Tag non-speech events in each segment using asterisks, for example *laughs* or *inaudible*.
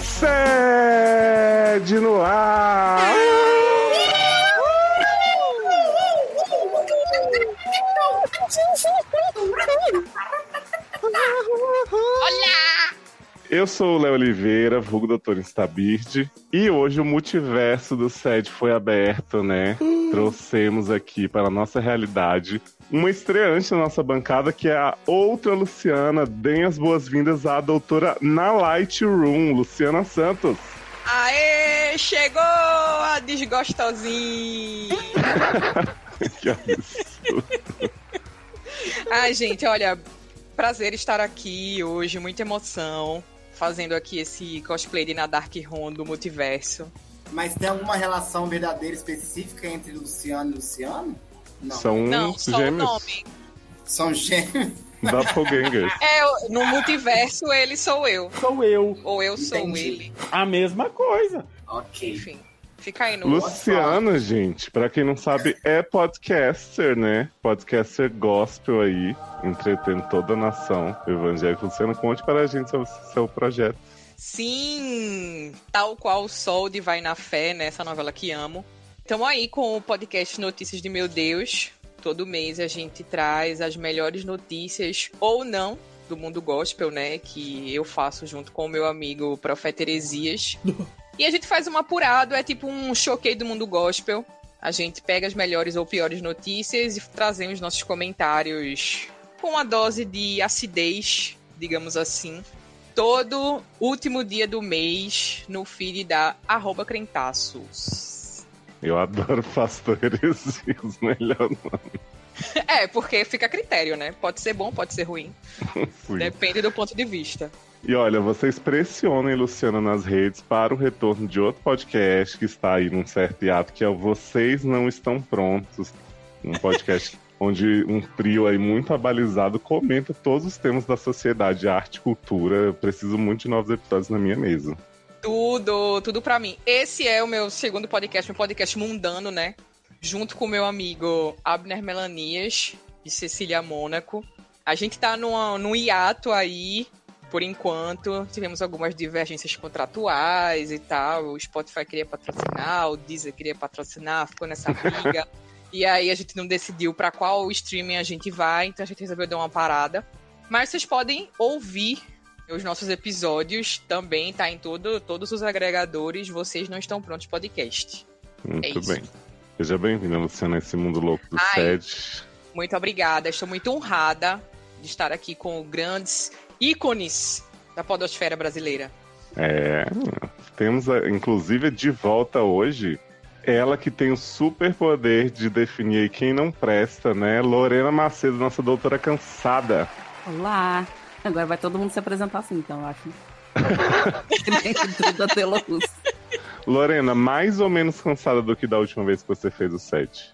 Sede no ar! Eu sou o Léo Oliveira, vulgo Doutor Instabird, e hoje o multiverso do SED foi aberto, né? Trouxemos aqui para a nossa realidade uma estreante na nossa bancada, que é a outra Luciana. Deem as boas-vindas à doutora na Lightroom, Luciana Santos. Aê, chegou a desgostosinha! *laughs* que absurdo. Ai, gente, olha, prazer estar aqui hoje, muita emoção, fazendo aqui esse cosplay de na Dark Room do multiverso. Mas tem alguma relação verdadeira específica entre Luciano e Luciano? Não. São Não, só o gêmeos. nome. São gêmeos. *laughs* Doppelgangers. É, no multiverso ele sou eu, Sou eu. ou eu sou Entendi. ele. A mesma coisa. ok. Enfim, fica aí no... Luciana, gente, pra quem não sabe, é podcaster, né? Podcaster gospel aí, entretendo toda a nação. O evangélico Luciana, conte para a gente sobre o seu projeto. Sim, tal qual o Sol de Vai na Fé, nessa novela que amo. Estamos aí com o podcast Notícias de Meu Deus. Todo mês a gente traz as melhores notícias, ou não, do mundo gospel, né? Que eu faço junto com o meu amigo Profeta Heresias. *laughs* e a gente faz um apurado, é tipo um choquei do mundo gospel. A gente pega as melhores ou piores notícias e trazemos nossos comentários com uma dose de acidez, digamos assim todo último dia do mês no feed da arroba crentaços. Eu adoro *laughs* Pastor Heresias, melhor nome. É, porque fica a critério, né? Pode ser bom, pode ser ruim. *laughs* Sim. Depende do ponto de vista. E olha, vocês pressionem Luciana nas redes para o retorno de outro podcast que está aí num certo hiato, que é o Vocês Não Estão Prontos. Um podcast *laughs* onde um trio aí muito abalizado comenta todos os temas da sociedade, arte e cultura. Eu preciso muito de novos episódios na minha mesa. Tudo, tudo pra mim. Esse é o meu segundo podcast, meu podcast mundano, né? Junto com o meu amigo Abner Melanias e Cecília Mônaco. A gente tá numa, num hiato aí, por enquanto. Tivemos algumas divergências contratuais e tal. O Spotify queria patrocinar, o Deezer queria patrocinar, ficou nessa briga. *laughs* e aí a gente não decidiu pra qual streaming a gente vai, então a gente resolveu dar uma parada. Mas vocês podem ouvir os nossos episódios também tá em todo, todos os agregadores. Vocês não estão prontos podcast. Muito É bem. Seja bem-vinda, Luciana, a esse mundo louco do Ai. SED. Muito obrigada. Estou muito honrada de estar aqui com grandes ícones da podosfera brasileira. É, temos a- inclusive de volta hoje ela que tem o super poder de definir quem não presta, né? Lorena Macedo, nossa doutora cansada. Olá! Agora vai todo mundo se apresentar assim, então, eu acho. Tudo Luz. *laughs* Lorena, mais ou menos cansada do que da última vez que você fez o set.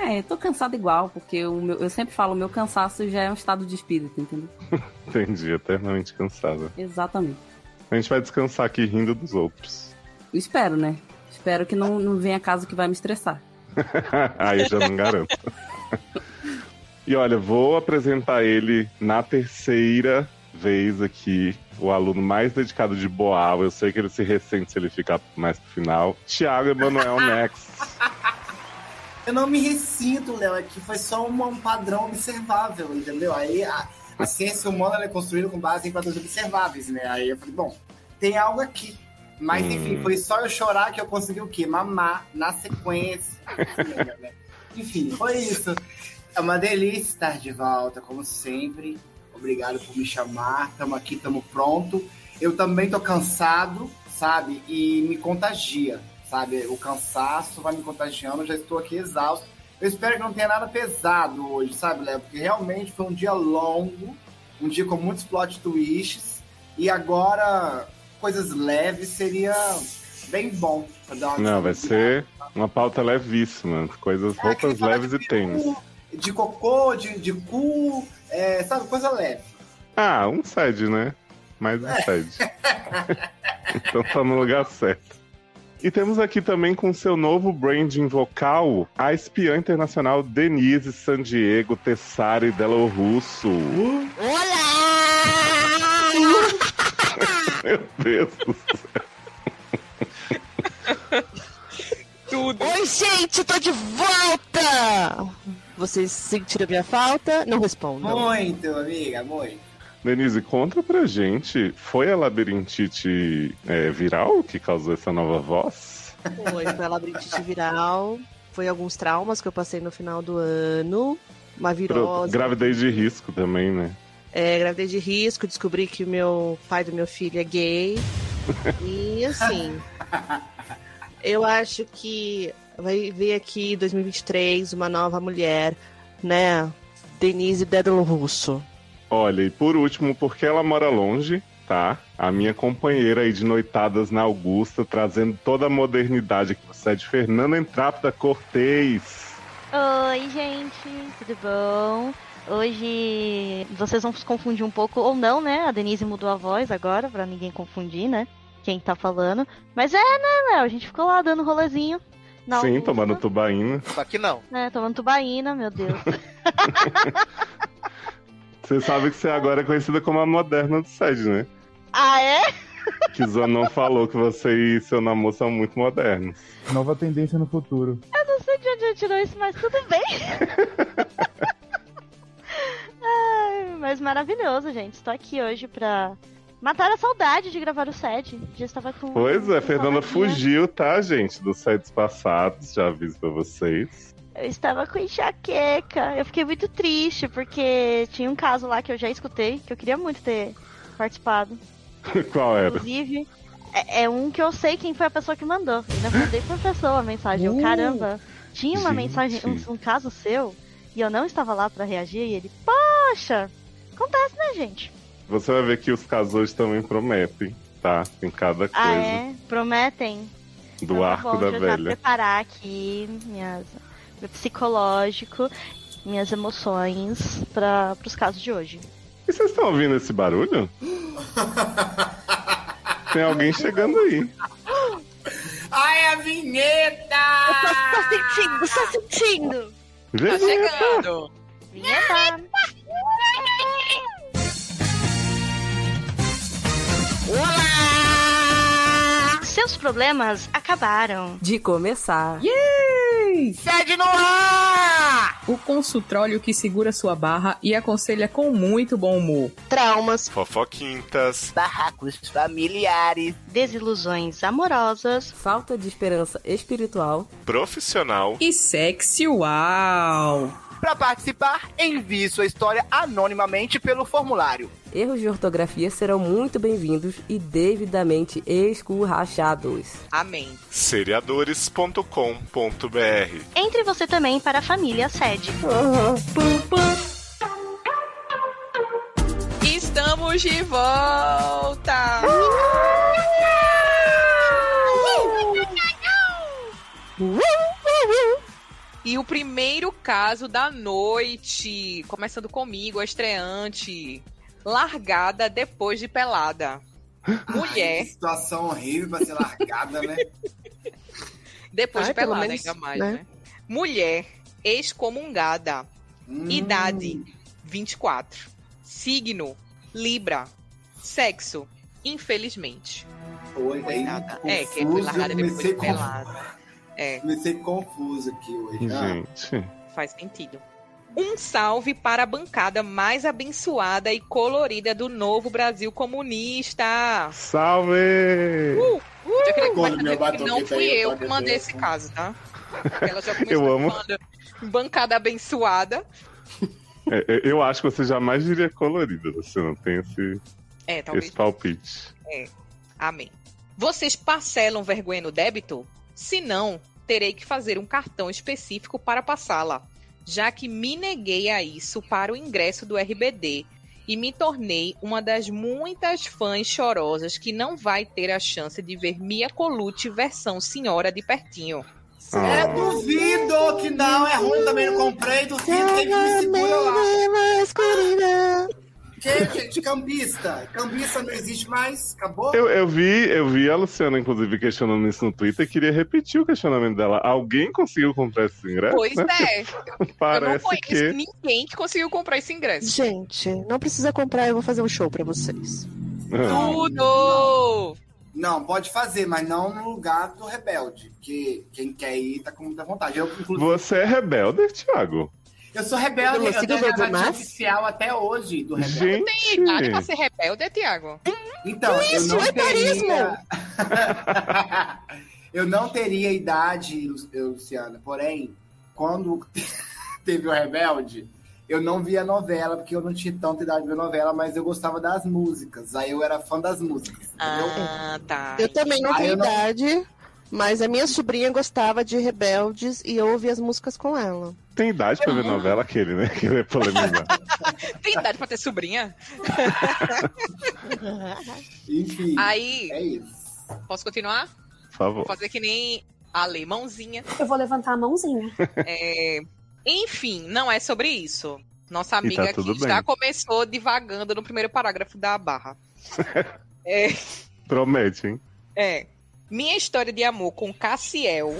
É, eu tô cansada igual, porque o meu- eu sempre falo, o meu cansaço já é um estado de espírito, entendeu? *laughs* Entendi, eternamente cansada. Exatamente. A gente vai descansar aqui rindo dos outros. Eu espero, né? Espero que não, não venha caso que vai me estressar. *laughs* Aí eu já não garanto. e olha, vou apresentar ele na terceira vez aqui. O aluno mais dedicado de Boal. Eu sei que ele se ressente se ele ficar mais pro final. Tiago Emanuel Nex. Eu não me ressinto, Léo, é que foi só um, um padrão observável, entendeu? Aí a, a ciência humana ela é construída com base em padrões observáveis, né? Aí eu falei, bom, tem algo aqui. Mas Hum. enfim, foi só eu chorar que eu consegui o quê? Mamar na sequência. *laughs* enfim, foi isso. É uma delícia estar de volta, como sempre. Obrigado por me chamar. Estamos aqui, estamos pronto. Eu também tô cansado, sabe? E me contagia, sabe? O cansaço vai me contagiando. Já estou aqui exausto. Eu espero que não tenha nada pesado hoje, sabe, Léo? Porque realmente foi um dia longo, um dia com muitos plot twists. E agora, coisas leves seria bem bom. pra dar uma Não, vai ser uma pauta levíssima. Coisas, É, roupas leves e tênis. cu, De cocô, de, de cu, é, sabe? Coisa leve. Ah, um sede, né? Mais um sede. *laughs* então tá no lugar certo. E temos aqui também com seu novo branding vocal a espiã internacional Denise San Diego Tessari Delo Russo. Olá! *laughs* Meu Deus do céu. Tudo. Oi, gente, tô de volta! Vocês sentiram minha falta? Não respondam. Muito, amiga, muito. Denise, conta pra gente, foi a labirintite é, viral que causou essa nova voz? Foi, foi a labirintite viral. Foi alguns traumas que eu passei no final do ano. Uma Pro- virose. Gravidez de risco também, né? É, gravidez de risco, descobri que o meu pai do meu filho é gay. E assim, *laughs* eu acho que vai vir aqui 2023 uma nova mulher, né? Denise Dédalo Russo. Olha, e por último, porque ela mora longe, tá? A minha companheira aí de noitadas na Augusta, trazendo toda a modernidade aqui você é de Fernanda Entrápida Cortez. Oi, gente, tudo bom? Hoje vocês vão se confundir um pouco, ou não, né? A Denise mudou a voz agora, pra ninguém confundir, né? Quem tá falando. Mas é, né, Léo? A gente ficou lá dando rolezinho. Na Sim, Augusta, tomando tubaína. Só que não. né, tomando tubaína, meu Deus. *laughs* Você sabe que você agora é conhecida como a moderna do SED, né? ah, é? Que Zanon falou que você e seu namoro são muito modernos. Nova tendência no futuro. Não sei de onde ele tirou isso, mas tudo bem. *laughs* Mas maravilhoso, gente. Estou aqui hoje pra matar a saudade de gravar o set. Já estava com. Pois é, Fernanda fugiu, tá, gente? Dos sets passados, já aviso pra vocês. Eu estava com enxaqueca. Eu fiquei muito triste, porque tinha um caso lá que eu já escutei, que eu queria muito ter participado. *laughs* Qual era? Inclusive, é, é um que eu sei quem foi a pessoa que mandou. Eu ainda mandei por pessoa a mensagem. Eu, Uh! caramba, tinha uma Gente. mensagem, um, um caso seu, e eu não estava lá pra reagir, e ele, poxa, acontece, né, gente? Você vai ver que os casos hoje também prometem, tá? Tem cada coisa Ah, é? Prometem? do Então tá arco bom, da eu velha. preparar aqui minhas, meu psicológico, minhas emoções para os casos de hoje. E vocês estão ouvindo esse barulho? Tem alguém chegando aí. Ai, a vinheta! Tô sentindo, tô sentindo! Tá Vinheta. chegando. Vinheta! Olá! Seus problemas acabaram. De começar. Sede no ar! O consultório que segura sua barra e aconselha com muito bom humor. Traumas, Fofoquintas. Barracos familiares. Desilusões amorosas. Falta de esperança espiritual. Profissional. E sexual. Para participar, envie sua história anonimamente pelo formulário. Erros de ortografia serão muito bem-vindos e devidamente escurrachados. Amém. Seriadores.com.br. Entre você também para a família sede. Estamos de volta! E o primeiro caso da noite, começando comigo, a estreante, largada depois de pelada. Mulher, Que situação horrível pra ser largada, né? *laughs* depois Ai, de pelada menos, ainda mais, né? né? Mulher, excomungada, Hum. idade 24, signo Libra, sexo, infelizmente. Oi, Coitada. É, que foi largada depois de pelada. É. Comecei confuso aqui hoje. Ah, Gente, Faz sentido. Um salve para a bancada mais abençoada e colorida do novo Brasil comunista. salve! Já queria Quando que não tá fui eu eu que mandei esse caso, tá? Ela já *laughs* começou Eu amo. bancada abençoada. É, é, eu acho que você jamais diria colorida, você não tem esse, É, talvez. esse palpite. Amém. Vocês parcelam vergonha no débito? Se não, terei que fazer um cartão específico para passá-la, já que me neguei a isso para o ingresso do RBD e me tornei uma das muitas fãs chorosas que não vai ter a chance de ver Mia Colucci versão senhora de pertinho. É, duvido que não, é ruim também, não comprei, duvido, que me segura lá? Que, gente, cambista? Cambista não existe mais? Acabou? Eu, eu vi, eu vi a Luciana, inclusive, questionando isso no Twitter e queria repetir o questionamento dela. Alguém conseguiu comprar esse ingresso? Pois né? é. *laughs* Eu não Parece conheço que. ninguém que conseguiu comprar esse ingresso. Gente, não precisa comprar, eu vou fazer um show pra vocês. Ah, Tudo! Não, pode fazer, mas não no lugar do rebelde. Que quem quer ir tá com muita vontade. Eu, inclusive, Você é rebelde, Thiago? Eu sou rebelde, Você eu tenho Bebumás? oficial até hoje do rebelde. Gente. Tem idade pra ser rebelde, Tiago? Então, eu Isso, não etarismo! teria... *laughs* eu não teria idade, Lu- Luciana. Porém, quando *laughs* teve o Rebelde, eu não via novela, porque eu não tinha tanta idade de ver novela, mas eu gostava das músicas. Aí eu era fã das músicas. entendeu? Ah, tá. Eu também não tenho eu não- idade, mas a minha sobrinha gostava de Rebeldes e eu ouvia as músicas com ela. Tem idade pra ver novela aquele, né? Que é polemizar. *laughs* Tem idade pra ter sobrinha? *laughs* Enfim, Aí, é isso. posso continuar? Por favor. Vou fazer que nem a alemãozinha. Eu vou levantar a mãozinha. *laughs* É, Enfim, não é sobre isso. Nossa amiga tá aqui bem. já começou divagando no primeiro parágrafo da barra. é, Promete, hein? é. Minha história de amor com Cassiel.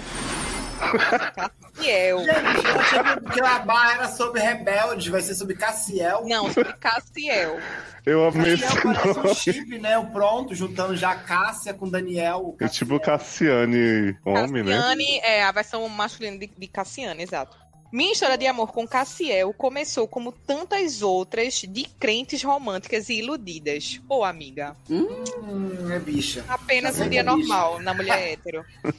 Cassiel. *laughs* Gente, eu achei que a barra era sobre Rebelde, vai ser sobre Cassiel. Não, sobre Cassiel. Eu amei esse Cassiel parece um nome. chip, né? O pronto, juntando já Cássia com Daniel. o É tipo. Cassiane homem, né? Cassiane é a versão masculina de, de Cassiane, exato. Minha história de amor com Cassiel começou como tantas outras de crentes românticas e iludidas. Ô, amiga. Hum, é bicha. Apenas um sei dia é bicha. normal na mulher hétero. *laughs*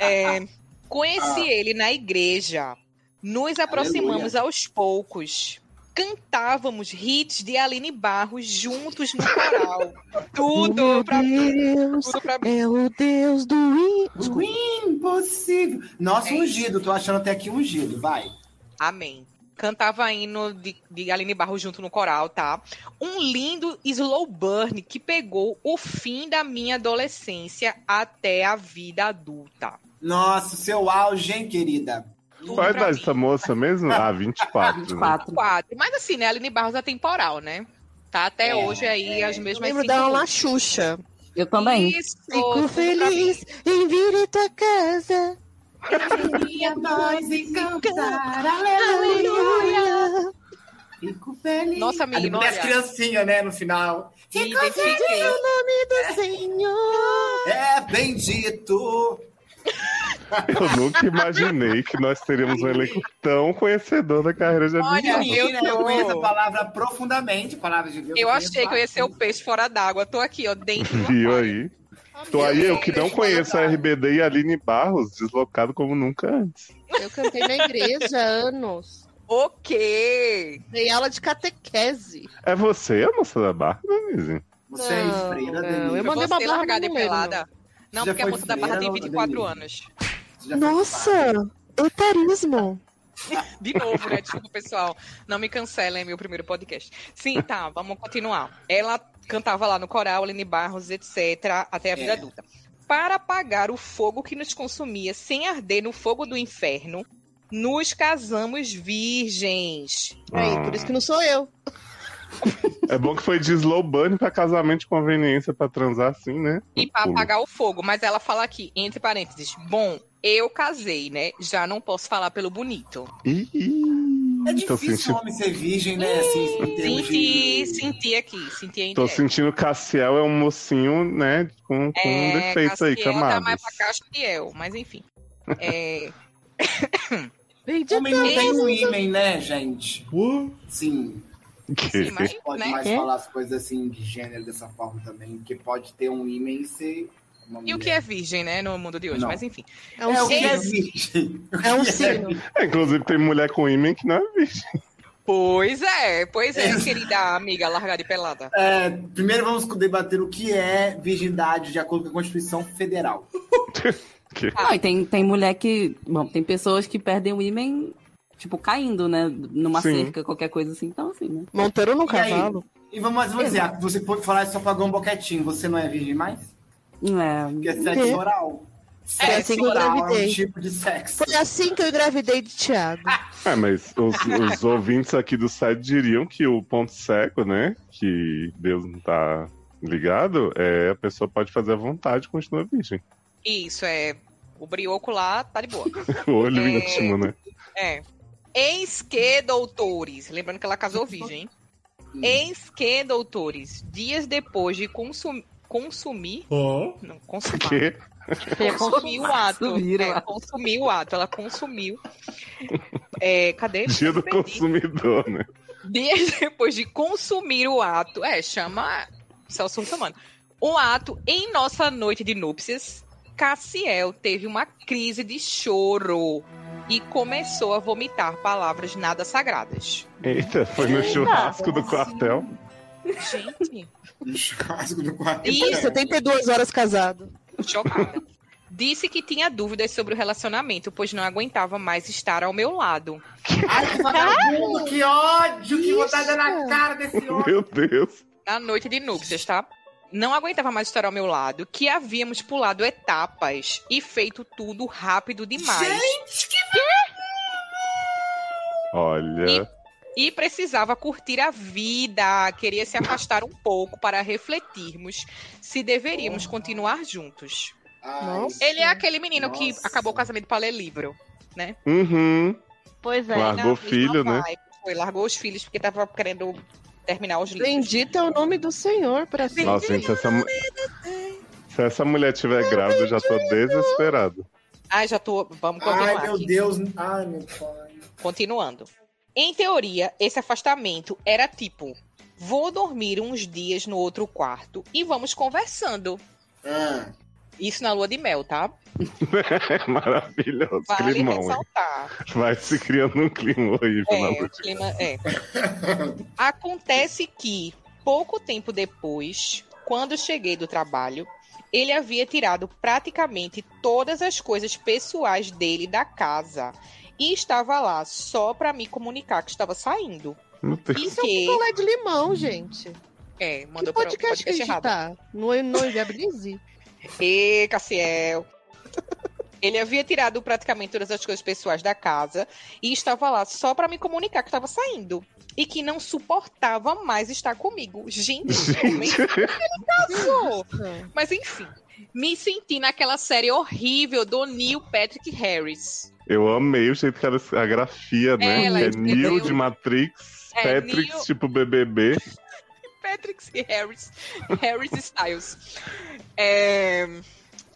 É, conheci Ah. ele na igreja. Nos aproximamos aos poucos. Cantávamos hits de Aline Barros juntos no coral. *laughs* Tudo pra mim. Deus Tudo pra mim. é o Deus do in... O impossível. Nossa, É ungido. Tô achando até aqui ungido. Vai. Amém. Cantava hino de, de Aline Barros junto no coral, tá? Um lindo slow burn que pegou o fim da minha adolescência até a vida adulta. Nossa, seu auge, hein, querida? Tudo Qual a pra idade mim. dessa moça mesmo? Ah, 24. né? 24. Quatro. Mas assim, né? Aline Barros é temporal, né? Tá até É, hoje aí as Eu mesmas lembro cinco dela na. Xuxa. Eu também. Isso, Fico feliz em vir em tua casa. Queria nós e cantar, Aleluia. Fico feliz. Nossa, menina, depois as olha. criancinhas, né, no final. Fico feliz. O nome do Senhor. É bendito. Eu nunca imaginei que nós teríamos um elenco tão conhecedor da carreira de Olha, eu eu conheço a palavra profundamente, palavra de Deus. Eu achei que eu ia ser o peixe fora d'água. Tô aqui, ó, dentro do Viu aí? Tô aí, eu que não conheço a RBD e a Aline Barros, deslocado como nunca antes. Eu cantei na igreja há anos. O quê? Dei aula de catequese. É você a moça da barra, Denise? Você é freira, Denise. eu mandei uma barra largada e pelada? Não, porque a moça da barra tem freira, 24 Denise? anos. Nossa, etarismo. *laughs* De novo, né? Desculpa, pessoal. Não me cancelem, é meu primeiro podcast. Sim, tá, vamos continuar. Ela cantava lá no coral, Aline Barros, etc., até a vida É. adulta. Para apagar o fogo que nos consumia sem arder no fogo do inferno, nos casamos virgens. Aí, Ah. por isso que não sou eu. É bom que foi de slow burn pra casamento de conveniência pra transar assim, né? E para Pulo. apagar o fogo. Mas ela fala aqui, entre parênteses, bom, eu casei, né? Já não posso falar pelo bonito. Ih, É difícil sentindo, um homem ser virgem, né? Assim, Senti, de... senti aqui, senti a tô sentindo que Cassiel é um mocinho, né? Com, com É, defeitos aí, Cassiel camados. Tá mais pra cá que eu, mas enfim. É, *laughs* Homem não tem um ímen, né, gente? Sim. Que- sim, mas, *laughs* Pode né? mais Quê? falar as coisas assim de gênero dessa forma também, porque pode ter um ímen e ser E o que é virgem, né, no mundo de hoje, Não. mas enfim. É um É o que é signo. virgem. É um *laughs* signo. É, inclusive tem mulher com ímã que não é virgem. Pois é, pois é, querida amiga largada e pelada. É, primeiro vamos debater o que é virgindade de acordo com a Constituição Federal. *laughs* Que- e tem, tem mulher que. Bom, tem pessoas que perdem o ímen, tipo, caindo, né? Numa Sim. cerca, qualquer coisa assim. Então, assim, né? Montando no E aí? cavalo. E vamos, vamos dizer, ah, você pode falar isso só pagou um boquetinho, você não é virgem mais? Não é. Porque é sexo oral. Foi assim que eu Oral é um engravidei. tipo de sexo. Foi assim que eu engravidei de Thiago. É, mas os, os ouvintes aqui do site diriam que o ponto cego, né? Que Deus não tá ligado, é a pessoa pode fazer à vontade e continua virgem. Isso, é. O brioco lá tá de boa. *laughs* O olho É. íntimo, né? É. Eis que, doutores. Lembrando que ela casou virgem. hein? Eis que, doutores, dias depois de consum- consumir. Não, consumar. Porque Consumir o ato. Consumir o É, ato. consumir o ato. Ela consumiu. É, cadê? dia do Perdi. consumidor, né? Dias depois de consumir o ato. É, chama Celso Russomano. O ato em nossa noite de núpcias, Cassiel teve uma crise de choro e começou a vomitar palavras nada sagradas. Eita, foi no churrasco do quartel. Gente, Um churrasco do quarto. Isso. 72 horas casado. chocada. Disse que tinha dúvidas sobre o relacionamento, pois não aguentava mais estar ao meu lado. Ai, que vagabundo, que ódio, que vontade na cara desse homem. Meu Deus. Na noite de núpcias, tá? Não aguentava mais estar ao meu lado, que havíamos pulado etapas e feito tudo rápido demais. Gente, que Olha. E precisava curtir a vida, queria se afastar um pouco para refletirmos se deveríamos continuar juntos. Nossa. Ele é aquele menino que Nossa. acabou o casamento para ler livro, né? Uhum. Pois é. Largou Na mesma filho, né? vibe. Foi, largou os filhos porque tava querendo terminar os livros. Bendito é o nome do Senhor para sempre. Nossa, gente, se essa, se essa mulher tiver grávida, eu já tô desesperado. Ai, já tô. Vamos continuar. Ai, meu aqui. Deus. Ai, meu pai. Continuando. Em teoria, esse afastamento era tipo: vou dormir uns dias no outro quarto e vamos conversando. Ah, Isso na lua de mel, tá? *laughs* Maravilhoso. Vale Climão. ressaltar. Vai se criando um clima horrível na É, o noite. clima é. *laughs* Acontece que, pouco tempo depois, quando cheguei do trabalho, ele havia tirado praticamente todas as coisas pessoais dele da casa e estava lá só para me comunicar que estava saindo. Isso é um que picolé de limão, gente. é, Que mandou para o podcast que a podcast gente errado. tá? No, no Inviabilize? *laughs* E Cassiel. Ele havia tirado praticamente todas as coisas pessoais da casa e estava lá só para me comunicar que estava saindo. E que não suportava mais estar comigo. Gente, *laughs* como é que ele casou? Mas enfim, me senti naquela série horrível do Neil Patrick Harris. Eu amei o jeito que ela, a grafia, né? Ela é escreveu- Neil de Matrix, É, Patrick Neil- tipo BBB. Patrick e Harris. Harris Styles. É...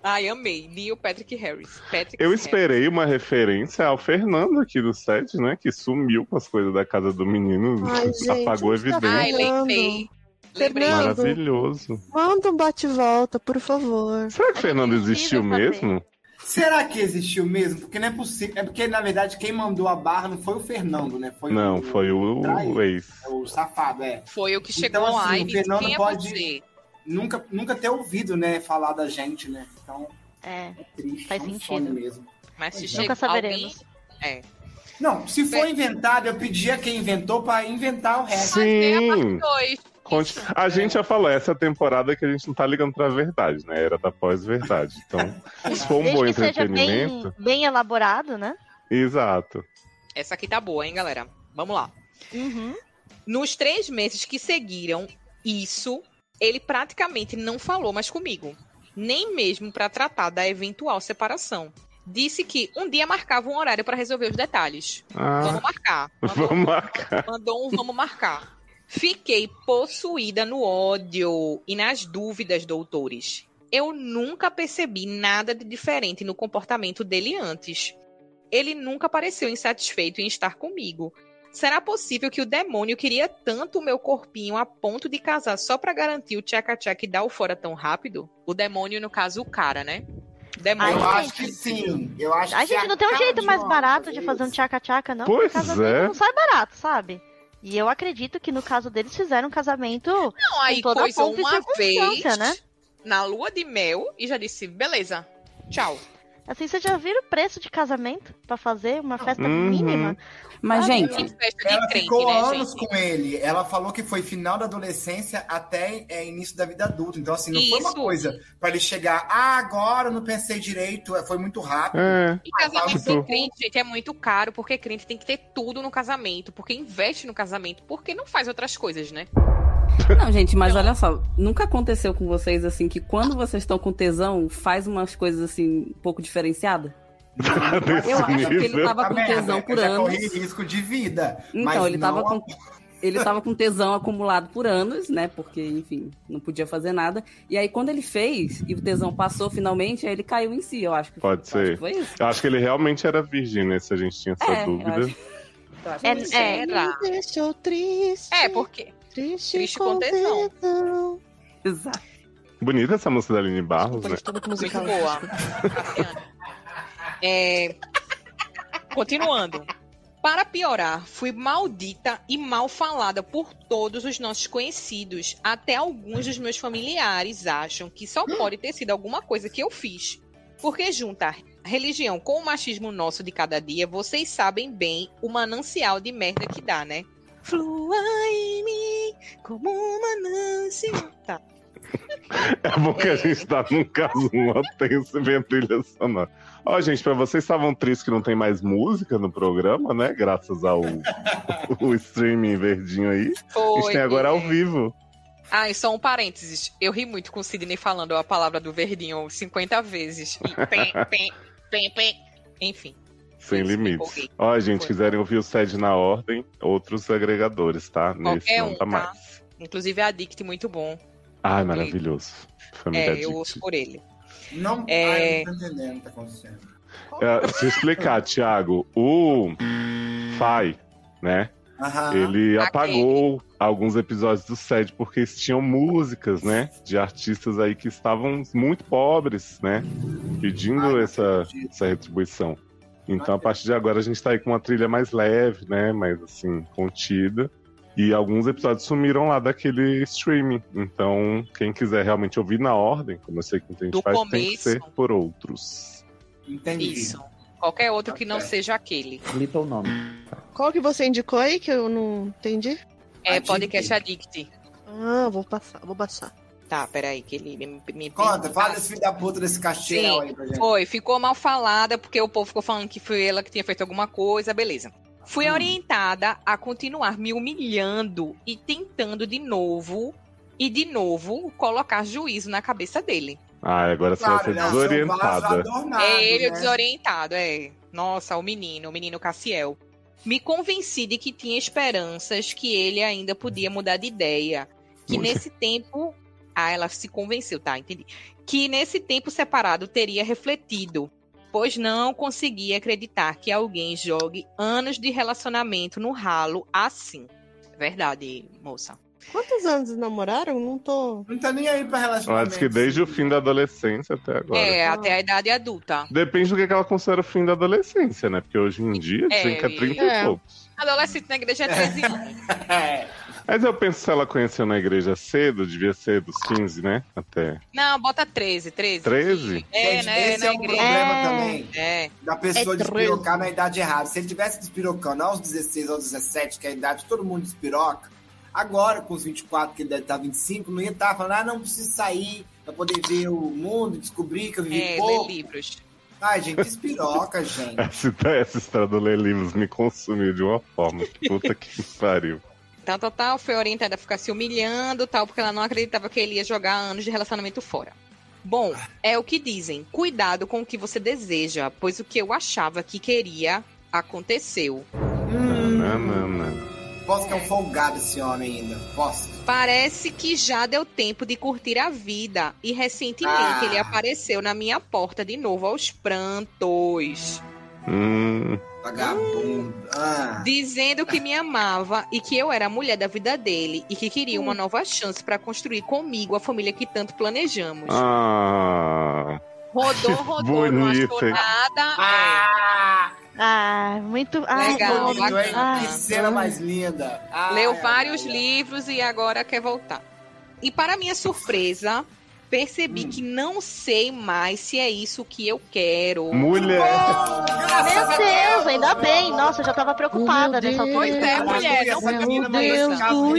Ai, amei. Neil Patrick Harris. Patrick Eu Harris. esperei uma referência ao Fernando aqui do set, né? Que sumiu com as coisas da casa do menino, Ai, *laughs* gente, apagou tá evidência. Ai, lembrei. Lembrei. Fernando. Maravilhoso. Manda um bate-volta, por favor. Será que o Fernando existiu saber. mesmo? Será que existiu mesmo? Porque não é possível. É porque, na verdade, quem mandou a barra não foi o Fernando, né? Foi Não, o, foi o, Traíra. ex. o safado, é. Foi o que chegou Então, lá assim, e o Fernando quem é pode- você. Nunca, nunca ter ouvido, né, falar da gente, né? Então, É, é triste. Faz é um sentido. mesmo. Mas se Nunca chega saberemos. alguém... É. Não, se for inventado, eu pedi a quem inventou pra inventar o resto. Sim. Dois. Conte- A gente já falou, essa temporada que a gente não tá ligando pra verdade, né? Era da pós-verdade. Então, se for um bom desde seja entretenimento. bem, bem elaborado, né? Exato. Essa aqui tá boa, hein, galera? Vamos lá. Uhum. Nos três meses que seguiram isso, ele praticamente não falou mais comigo. Nem mesmo para tratar da eventual separação. Disse que um dia marcava um horário para resolver os detalhes. Ah, Vamos marcar. *laughs* Mandou, vamos marcar. mandou um vamos marcar. Fiquei possuída no ódio e nas dúvidas, doutores. Eu nunca percebi nada de diferente no comportamento dele antes. Ele nunca pareceu insatisfeito em estar comigo. Será possível que o demônio queria tanto o meu corpinho a ponto de casar só pra garantir o tchaca-tchaca e dar o fora tão rápido? O demônio, no caso, o cara, né? Demônio. Eu acho que sim. Eu acho A que gente é não tem um jeito mais barato de fazer fazer um isso. tchaca-tchaca, não. Pois é. não sai barato, sabe? E eu acredito que no caso deles fizeram um casamento Não, aí com e uma vez né? na lua de mel e já disse, beleza, tchau. Assim, vocês já viram o preço de casamento pra fazer uma festa Uhum. mínima? Mas, Ah, gente, Ela crente, ficou né, anos gente? com ele. Ela falou que foi final da adolescência até é, início da vida adulta. Então, assim, não foi uma Isso. coisa pra ele chegar, ah, agora eu não pensei direito, foi muito rápido. É. E casamento Tipo- crente, gente, é muito caro, porque crente tem que ter tudo no casamento, porque investe no casamento, porque não faz outras coisas, né? Não, gente, mas olha só, nunca aconteceu com vocês assim que quando vocês estão com tesão, faz umas coisas assim um pouco difereadas? Eu acho que ele tava com Tá tesão Eu por anos. corri risco de vida. Então, mas ele tava não com ele tava *laughs* com tesão acumulado por anos, né? Porque, enfim, não podia fazer nada. E aí quando ele fez e o tesão passou finalmente, aí ele caiu em si, eu acho que Pode eu acho ser. que foi isso. Eu acho que ele realmente era virgem, né? Se a gente tinha essa É, eu dúvida. acho- eu acho É, que é, deixou triste. É, porque Triste, triste com tesão. tesão. Exato. Bonita essa música da Aline Barros, Desculpa, né? gente, tô muito boa. É, Continuando. Para piorar, fui maldita e mal falada por todos os nossos conhecidos. Até alguns dos meus familiares acham que só pode ter sido alguma coisa que eu fiz. Porque juntar religião com o machismo nosso de cada dia, vocês sabem bem o manancial de merda que dá, né? Flua em mim como um manancial. Tá. É bom que a gente tá num caso mó tenso e vem a trilha sonora. Ó, gente, pra vocês estavam tristes que não tem mais música no programa, né? Graças ao *laughs* o streaming verdinho aí. A gente Foi, tem agora ao é. vivo. Ah, e só um parênteses. Eu ri muito com o Sidney falando a palavra do verdinho 50 vezes. E pem, pem, pem, pem. Enfim. Sem limites. Ó, gente, Foi. quiserem ouvir o SED na ordem, outros agregadores, tá? Nesse Qualquer não um, tá tá? mais. Inclusive a Addict, muito bom. Ai, maravilhoso. Família É, eu Addict. ouço por ele. Não, É. não tô entendendo o que tá acontecendo. É, se eu explicar, *laughs* Thiago, o Fai, né? Aham. Ele Aquele. apagou alguns episódios do SED porque tinham músicas, né? De artistas aí que estavam muito pobres, né? Pedindo Ai, não essa, essa retribuição. Então, a partir de agora, a gente tá aí com uma trilha mais leve, né? Mais, assim, contida. E alguns episódios sumiram lá daquele streaming. Então, quem quiser realmente ouvir na ordem, como eu sei que muita gente Do faz, tem que começo. ser por outros. Entendi. Isso. Qualquer outro que não Ok. seja aquele. Little nome. Qual que você indicou aí que eu não entendi? É Addict. podcast Addict. Ah, vou passar, vou baixar. Tá, peraí, que ele me, me Conta, pergunta- fala desse filho da puta desse Sim. aí pra gente. Foi, ficou mal falada, porque o povo ficou falando que foi ela que tinha feito alguma coisa, beleza. Fui Hum. orientada a continuar me humilhando e tentando de novo, e de novo, colocar juízo na cabeça dele. Ah, agora você vai ser é vaso desorientada. adornado, é ele né? o desorientado, é. Nossa, o menino, o menino Cassiel. Me convenci de que tinha esperanças que ele ainda podia mudar de ideia. Que Puxa. nesse tempo. Ah, ela se convenceu, tá? Entendi. Que nesse tempo separado teria refletido. Pois não conseguia acreditar que alguém jogue anos de relacionamento no ralo assim. Verdade, moça. Quantos anos namoraram? Não tô. Não tá nem aí pra Ela relacionamento. diz que desde o fim da adolescência até agora. É, até a idade adulta. Depende do que que ela considera o fim da adolescência, né? Porque hoje em dia dizem É, que é 30 é. e poucos. Adolescente na igreja é 13 anos. *laughs* É. Mas eu penso que se ela conheceu na igreja cedo, devia ser dos 15, né? Até. Não, bota 13, 13. 13? É, Gente, né? esse na é um igreja. problema É. também. É. Da pessoa É despirocar na idade errada. Se ele tivesse despirocando aos 16 ou 17, que é a idade que todo mundo despiroca, agora com os 24, que ele deve estar 25, não ia estar falando, ah, não preciso sair pra poder ver o mundo, descobrir que eu vivi É, pouco. ler livros. Ai, gente, despiroca, *laughs* gente. Essa, essa história do ler livros me consumiu de uma forma. Puta que pariu. Tal, tal, tal. Foi orientada a ficar se humilhando, tal, porque ela não acreditava que ele ia jogar anos de relacionamento fora. Bom, é o que dizem. Cuidado com o que você deseja, pois o que eu achava que queria aconteceu. Hum, posso que é um folgado esse homem ainda. Posso. Parece que já deu tempo de curtir a vida e recentemente Ah. ele apareceu na minha porta de novo aos prantos. Hum, Vagabundo. Ah. Dizendo que me amava e que eu era a mulher da vida dele e que queria uma nova chance para construir comigo a família que tanto planejamos. ah, Rodou, *laughs* rodou, não Bonito, achou hein? nada. Ah, Ah, muito. Ai, Legal, bonito. Ai, Que cena mais linda. Ai, Leu ai, vários ai. livros e agora quer voltar. E para minha surpresa, Percebi que não sei mais se é isso que eu quero. Mulher. Meu Deus, ainda bem. Nossa, eu já tava preocupada Meu nessa. Pois é, mulher, não foi menina mandou Deus do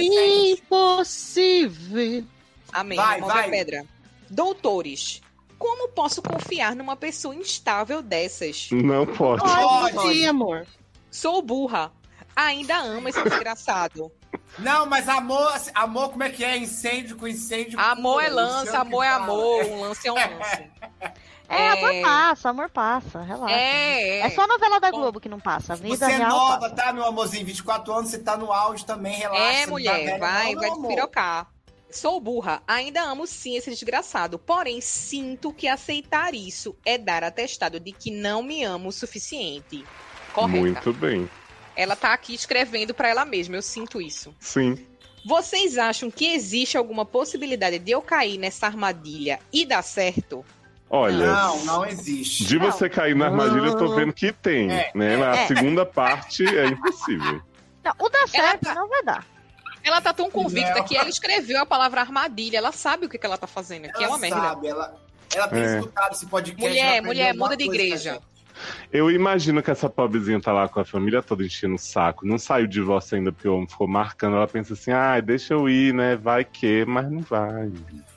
impossível. Amém. Vai, vai. pedra. Doutores, como posso confiar numa pessoa instável dessas? Não pode. Pode, Pode. amor. Sou burra. Ainda amo esse desgraçado. Não, mas amor, amor, como é que é? Incêndio com incêndio. Amor é lança, amor é fala. amor, um lance é um *laughs* lance. É, É. amor passa, amor passa, relaxa. É, É só novela da Bom, Globo que não passa. A vida Você é nova, passa. tá, meu amorzinho? 24 anos, você tá no auge também, relaxa. É, tá mulher, velha, vai, não, vai amor. despirocar. Sou burra, ainda amo sim esse desgraçado, porém sinto que aceitar isso é dar atestado de que não me amo o suficiente. Correta. Muito bem. Ela tá aqui escrevendo pra ela mesma, eu sinto isso. Sim. Vocês acham que existe alguma possibilidade de eu cair nessa armadilha e dar certo? Olha, Não, não existe. de você cair na armadilha, eu tô vendo que tem. É, né? Na é. segunda parte é impossível. Não, o dar certo tá- não vai dar. Ela tá tão convicta Não. que ela escreveu a palavra armadilha, ela sabe o que, que ela tá fazendo, que é Ela uma merda. sabe, ela, ela tem É. escutado esse podcast. Mulher, mulher, muda de igreja. Eu imagino que essa pobrezinha tá lá com a família toda enchendo o saco. Não saiu o divórcio ainda porque o homem ficou marcando. Ela pensa assim, ai, deixa eu ir, né? Vai que, mas não vai.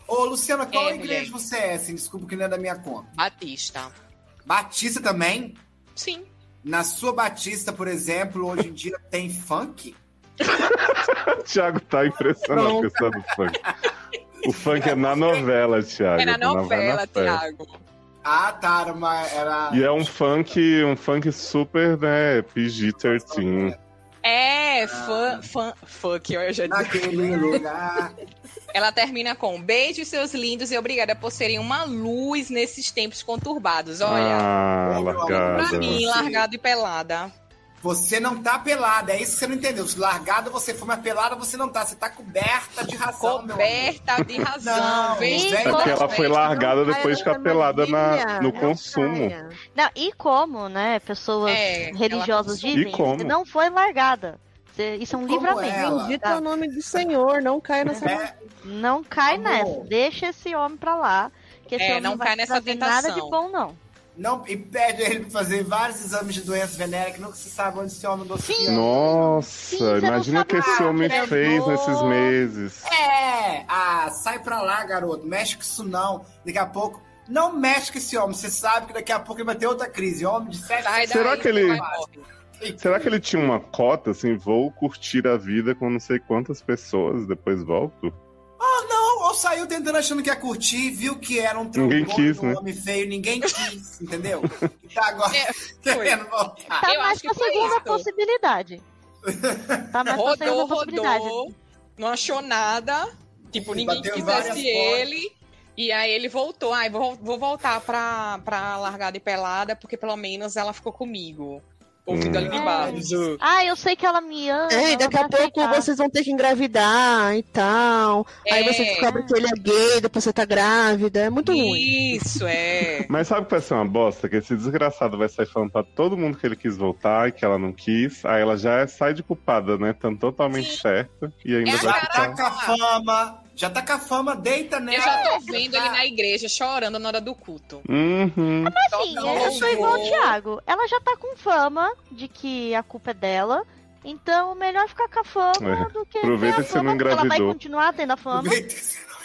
Ô, Luciana, qual É, igreja você é? Assim, desculpa que não é da minha conta. Batista. Batista também? Sim. Na sua Batista, por exemplo, hoje em dia *laughs* tem funk? O *laughs* Thiago tá impressionado com essa do funk. O funk é na novela, Thiago. É na vai novela. Thiago. Ah, tá, era uma... Era... E é um funk, um funk super, né, PG-13. É, fã, fã, fuck, olha, eu já disse. Naquele lugar. Ela termina com beijos, seus lindos, e obrigada por serem uma luz nesses tempos conturbados. Olha, Ah, amor, pra largada. mim, largado e pelada. Você não tá pelada, é isso que você não entendeu. Se largada você for, mas pelada você não tá. Você tá coberta de razão. Coberta de razão. Não, velho, É porque ela foi largada Não depois de ficar pelada na, no não consumo. Não, e como, né, pessoas É, religiosas ela- dizem, E como? você não foi largada. Isso é um livramento. ela? Bendito tá? é o nome do Senhor, não caia nessa É, Não cai Amor. nessa. Deixa esse homem pra lá. Que esse É, homem não não vai cai nessa trazer nada de tentação. bom, não. Não, e pede ele pra fazer vários exames de doença venérea que nunca se sabe onde esse homem andou se enfiando. Nossa, Sim, imagina o que esse homem fez Bom. nesses meses. É, ah, sai pra lá, garoto. Mexe com isso não. Daqui a pouco. Não mexe com esse homem. Você sabe que daqui a pouco ele vai ter outra crise. Homem de sete Será que ele-. Será que ele tinha uma cota, assim, vou curtir a vida com não sei quantas pessoas, depois volto? Ou saiu tentando achando que ia curtir, viu que era um Ninguém trombone quis, um né? homem feio, ninguém quis, entendeu? E tá agora É, *laughs* querendo voltar. Tá Eu mais acho que pra foi segunda isso. possibilidade. Tá mais pra segunda Rodou, possibilidade. rodou, não achou nada. Tipo, ninguém Bateu quisesse ele. E aí ele voltou. Ai, vou, vou voltar pra, pra largada e pelada, porque pelo menos ela ficou comigo. Ouvindo Hum. ali de É. baixo. Ah, eu sei que ela me ama. É, daqui a pouco aceitar. vocês vão ter que engravidar e tal. Aí É. você descobre que ele é gay, depois você tá grávida. É muito ruim. Isso, é. *laughs* Mas sabe o que vai ser uma bosta? Que esse desgraçado vai sair falando pra todo mundo que ele quis voltar e que ela não quis. Aí ela já sai de culpada, né? Tá totalmente Sim. certa. E ainda É a vai ficar. tá com a fama. Já tá com a fama, deita nela. Eu já tô vendo ele na igreja chorando na hora do culto. Uhum. Assim, Toca eu sou igual ao. Thiago. Ela já tá com fama de que a culpa é dela. Então, melhor ficar com a fama É. do que Aproveita que você não porque ela vai engravidou. continuar tendo a fama.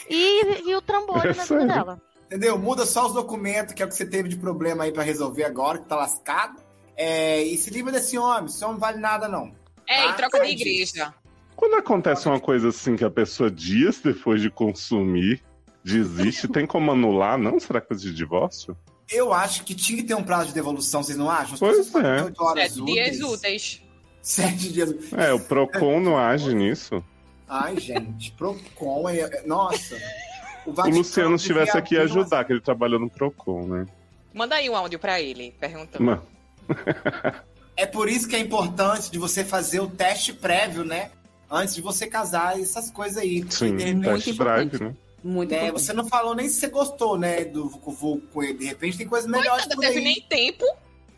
E, e o trambolho É na vida dela. Entendeu? Muda só os documentos, que é o que você teve de problema aí pra resolver agora, que tá lascado. É, e se livra desse homem. Esse homem não vale nada, não. É, Ah, e troca de igreja. Quando acontece uma coisa assim que a pessoa, dias depois de consumir, desiste, tem como anular, não? Será coisa de divórcio? Eu acho que tinha que ter um prazo de devolução, vocês não acham? As Pois é. horas Sete dias úteis. úteis. Sete dias. É, o Procon não age nisso. Ai, gente, Procon é. é- Nossa. O Vaticano Luciano estivesse aqui uma- ajudar, que ele trabalhou no Procon, né? Manda aí um áudio pra ele, perguntando. Mano, É por isso que é importante de você fazer o teste prévio, né? Antes de você casar, essas coisas aí. Sim, de repente, test importante. drive, né? Muito importante. você não falou nem se você gostou, né? Do voo com ele. De repente tem coisa melhor Coitada, por teve aí. nem tempo.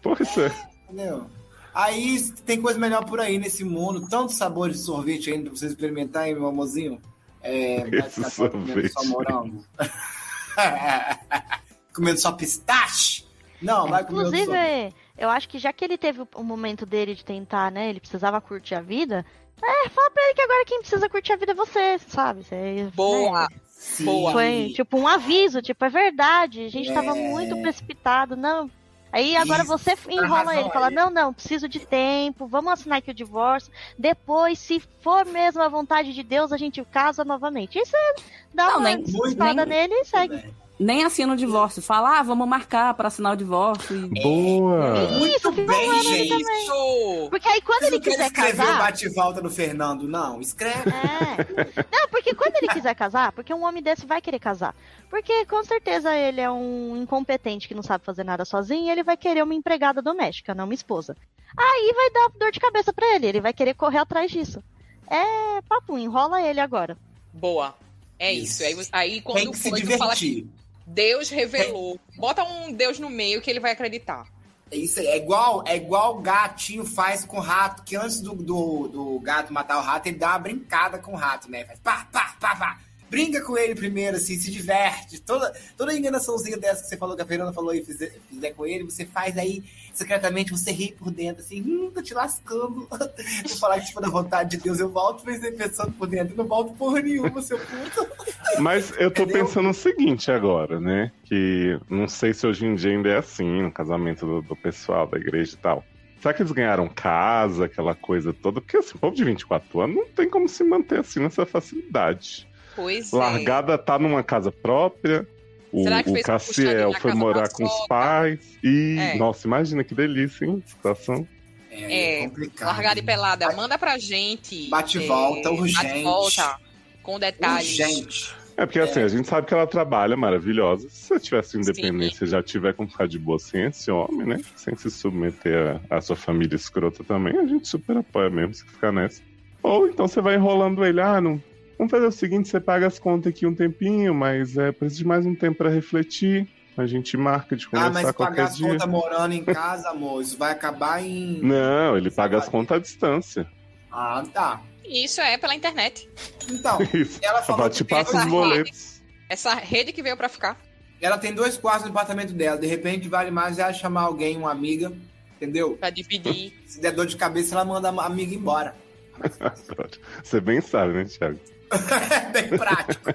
Pois é. Entendeu? Aí tem coisa melhor por aí nesse mundo. Tantos sabores de sorvete ainda pra vocês experimentarem, meu amorzinho. É, vai Esse comendo sorvete. Só morango. *laughs* comendo só pistache? Não, vai comer. Inclusive, eu acho que já que ele teve o momento dele de tentar, né? Ele precisava curtir a vida. É, fala pra ele que agora quem precisa curtir a vida é você, sabe? Você, Boa. né? Sim. Boa. Foi tipo um aviso, tipo, é verdade, a gente tava É. muito precipitado, não. Aí agora Isso, você enrola ele, fala, aí. não, não, preciso de tempo, vamos assinar aqui o divórcio. Depois, se for mesmo a vontade de Deus, a gente casa novamente. Isso é dá Não, uma nem- espada nem- nele e segue. Nem assina o divórcio. Fala, ah, vamos marcar pra assinar o divórcio. E... Boa! Muito Isso, fica bem, gente. Isso! Porque aí quando Vocês ele quiser escrever o casar. bate-volta do Fernando, não. Escreve. É. Não, porque quando ele quiser casar, porque um homem desse vai querer casar. Porque com certeza ele é um incompetente que não sabe fazer nada sozinho e ele vai querer uma empregada doméstica, não uma esposa. Aí vai dar dor de cabeça pra ele, ele vai querer correr atrás disso. É, papo, enrola ele agora. Boa. É isso. Isso. Aí, aí quando Tem que se for, tu fala que divertir. Deus revelou. Bota um Deus no meio que ele vai acreditar. É isso. É igual, é igual o gatinho faz com o rato, que antes do, do, do gato matar o rato, ele dá uma brincada com o rato, né? Faz pá, pá, pá, pá. Brinca com ele primeiro, assim, se diverte. Toda, toda enganaçãozinha dessa que você falou, que a Fernanda falou e fizer, fizer com ele, você faz aí, secretamente, você ri por dentro, assim, hum, tô te lascando. *laughs* Vou falar que, tipo, da vontade de Deus, eu volto, mas pensando por dentro, não volto porra nenhuma, seu puto. *laughs* Mas eu tô Entendeu? pensando o seguinte agora, né? Que não sei se hoje em dia ainda é assim, no casamento do, do pessoal da igreja e tal. Será que eles ganharam casa, aquela coisa toda? Porque assim, povo de 24 anos não tem como se manter assim nessa facilidade. Pois é. Largada tá numa casa própria. O, Será que o Cassiel foi morar com os pais. E, É. nossa, imagina que delícia, hein? Situação. É, É, complicado. Largada e pelada, manda pra gente. Bate e volta, urgente. Bate volta, com detalhes. Urgente. É porque assim, a gente sabe que ela trabalha maravilhosa. Se você tivesse independência, já tiver como ficar de boa sem esse homem, né? Sem se submeter a, a sua família escrota também, a gente super apoia mesmo se ficar nessa. Ou então você vai enrolando ele, ah, não. Vamos fazer o seguinte, você paga as contas aqui um tempinho, mas é, preciso de mais um tempo pra refletir. A gente marca de Ah, conversar mas pagar qualquer as dia. contas morando em casa, amor, isso vai acabar em. Não, ele paga as contas à distância. Ah, tá. Isso é pela internet. Então, *laughs* Isso. ela falou Ela que passa os essa boletos. Essa rede que veio pra ficar. ela tem dois quartos no apartamento dela. De repente, vale mais ela chamar alguém, uma amiga, entendeu? Pra dividir. Se der dor de cabeça, ela manda a amiga embora. *laughs* Você bem sabe, né, Thiago? É *laughs* bem prático.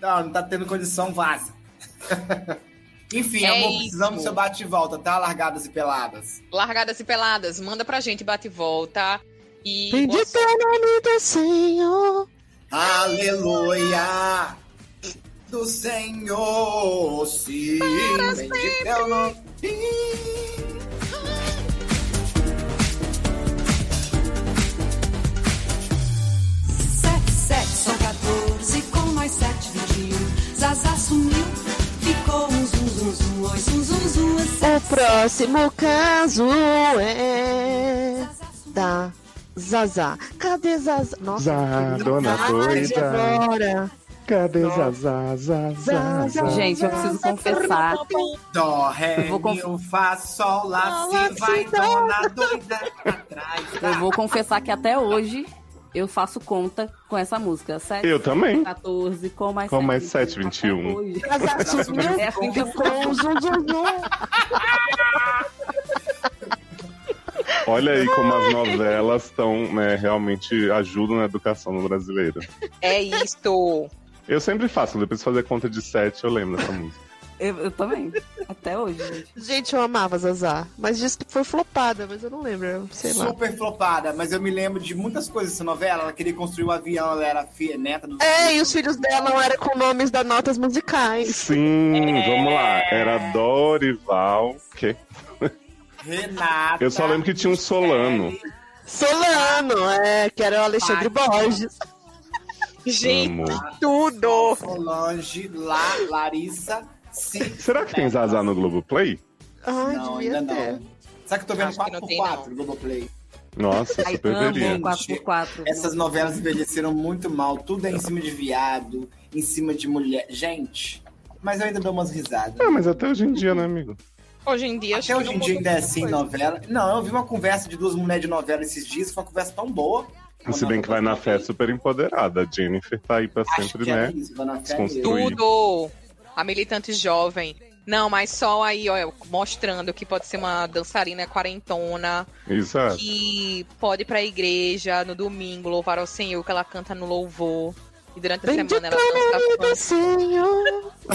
Não, não tá tendo condição, vaza. *laughs* Enfim, É amor, precisamos do seu bate e volta, tá? Largadas e peladas. Largadas e peladas, manda pra gente, bate e volta. E Bendito você- é o nome do Senhor. Aleluia! Do Senhor, sim. Bendito é o nome. Mais sete, 21. Zaza sumiu, ficou um zum, zum, zum, oi, zum, zum, zum, é O próximo caso é da Zaza. Cadê Zaza? Nossa, Zá, dona doida. agora. Cadê Zazá, Zazá, Zazá. Gente, eu preciso confessar. Dó, ré, Eu vou conf- mi, fá, sol, lá, si, vai, dona doida. Atrás, Eu vou confessar que até hoje eu faço conta com essa música. 7, Eu também. 14, com mais Com sete, mais 21, sete, 21. até hoje. Zaza sumiu, *laughs* É assim que eu um. Olha aí como as novelas estão, né, realmente ajudam na educação no brasileiro. É isto. Eu sempre faço, depois de fazer conta de sete, eu lembro dessa música. Eu, eu também. Até hoje, gente. Gente, eu amava Zaza. Mas disse que foi flopada, mas eu não lembro. Sei lá. Super flopada, mas eu me lembro de muitas coisas dessa novela. Ela queria construir um avião, ela era filha, neta do. É, e os filhos dela não eram com nomes das notas musicais. Sim, É. vamos lá. Era Dorival. Que? Renata. Eu só lembro que tinha um Solano. Solano, é, que era o Alexandre Borges. Gente, Amo. tudo. Solange, La, Larissa, Sim. Será que tem Zazá no Globoplay? Ai, Não, devia ainda ter. não. Sabe que eu tô vendo Acho que não tem, 4x4 no Globoplay? Nossa, Ai, super veria. 4x4. Essas novelas envelheceram muito mal. Tudo é em cima de viado, em cima de mulher. Gente, mas eu ainda dou umas risadas. Ah, mas até hoje em dia, né, amigo? Hoje em dia, acho Até que hoje em dia ainda é assim, coisa. novela. Não, eu vi uma conversa de duas mulheres de novela esses dias, foi uma conversa tão boa. Se bem que vai na fé super empoderada. A Jennifer tá aí pra Acho sempre, é né? isso, vai na fé. Tudo. A militante jovem. Não, mas só aí, ó, mostrando que pode ser uma dançarina quarentona, Exato. que pode ir pra igreja no domingo, louvar ao Senhor, que ela canta no louvor. E durante a Bendito semana ela dança Senhor. *laughs*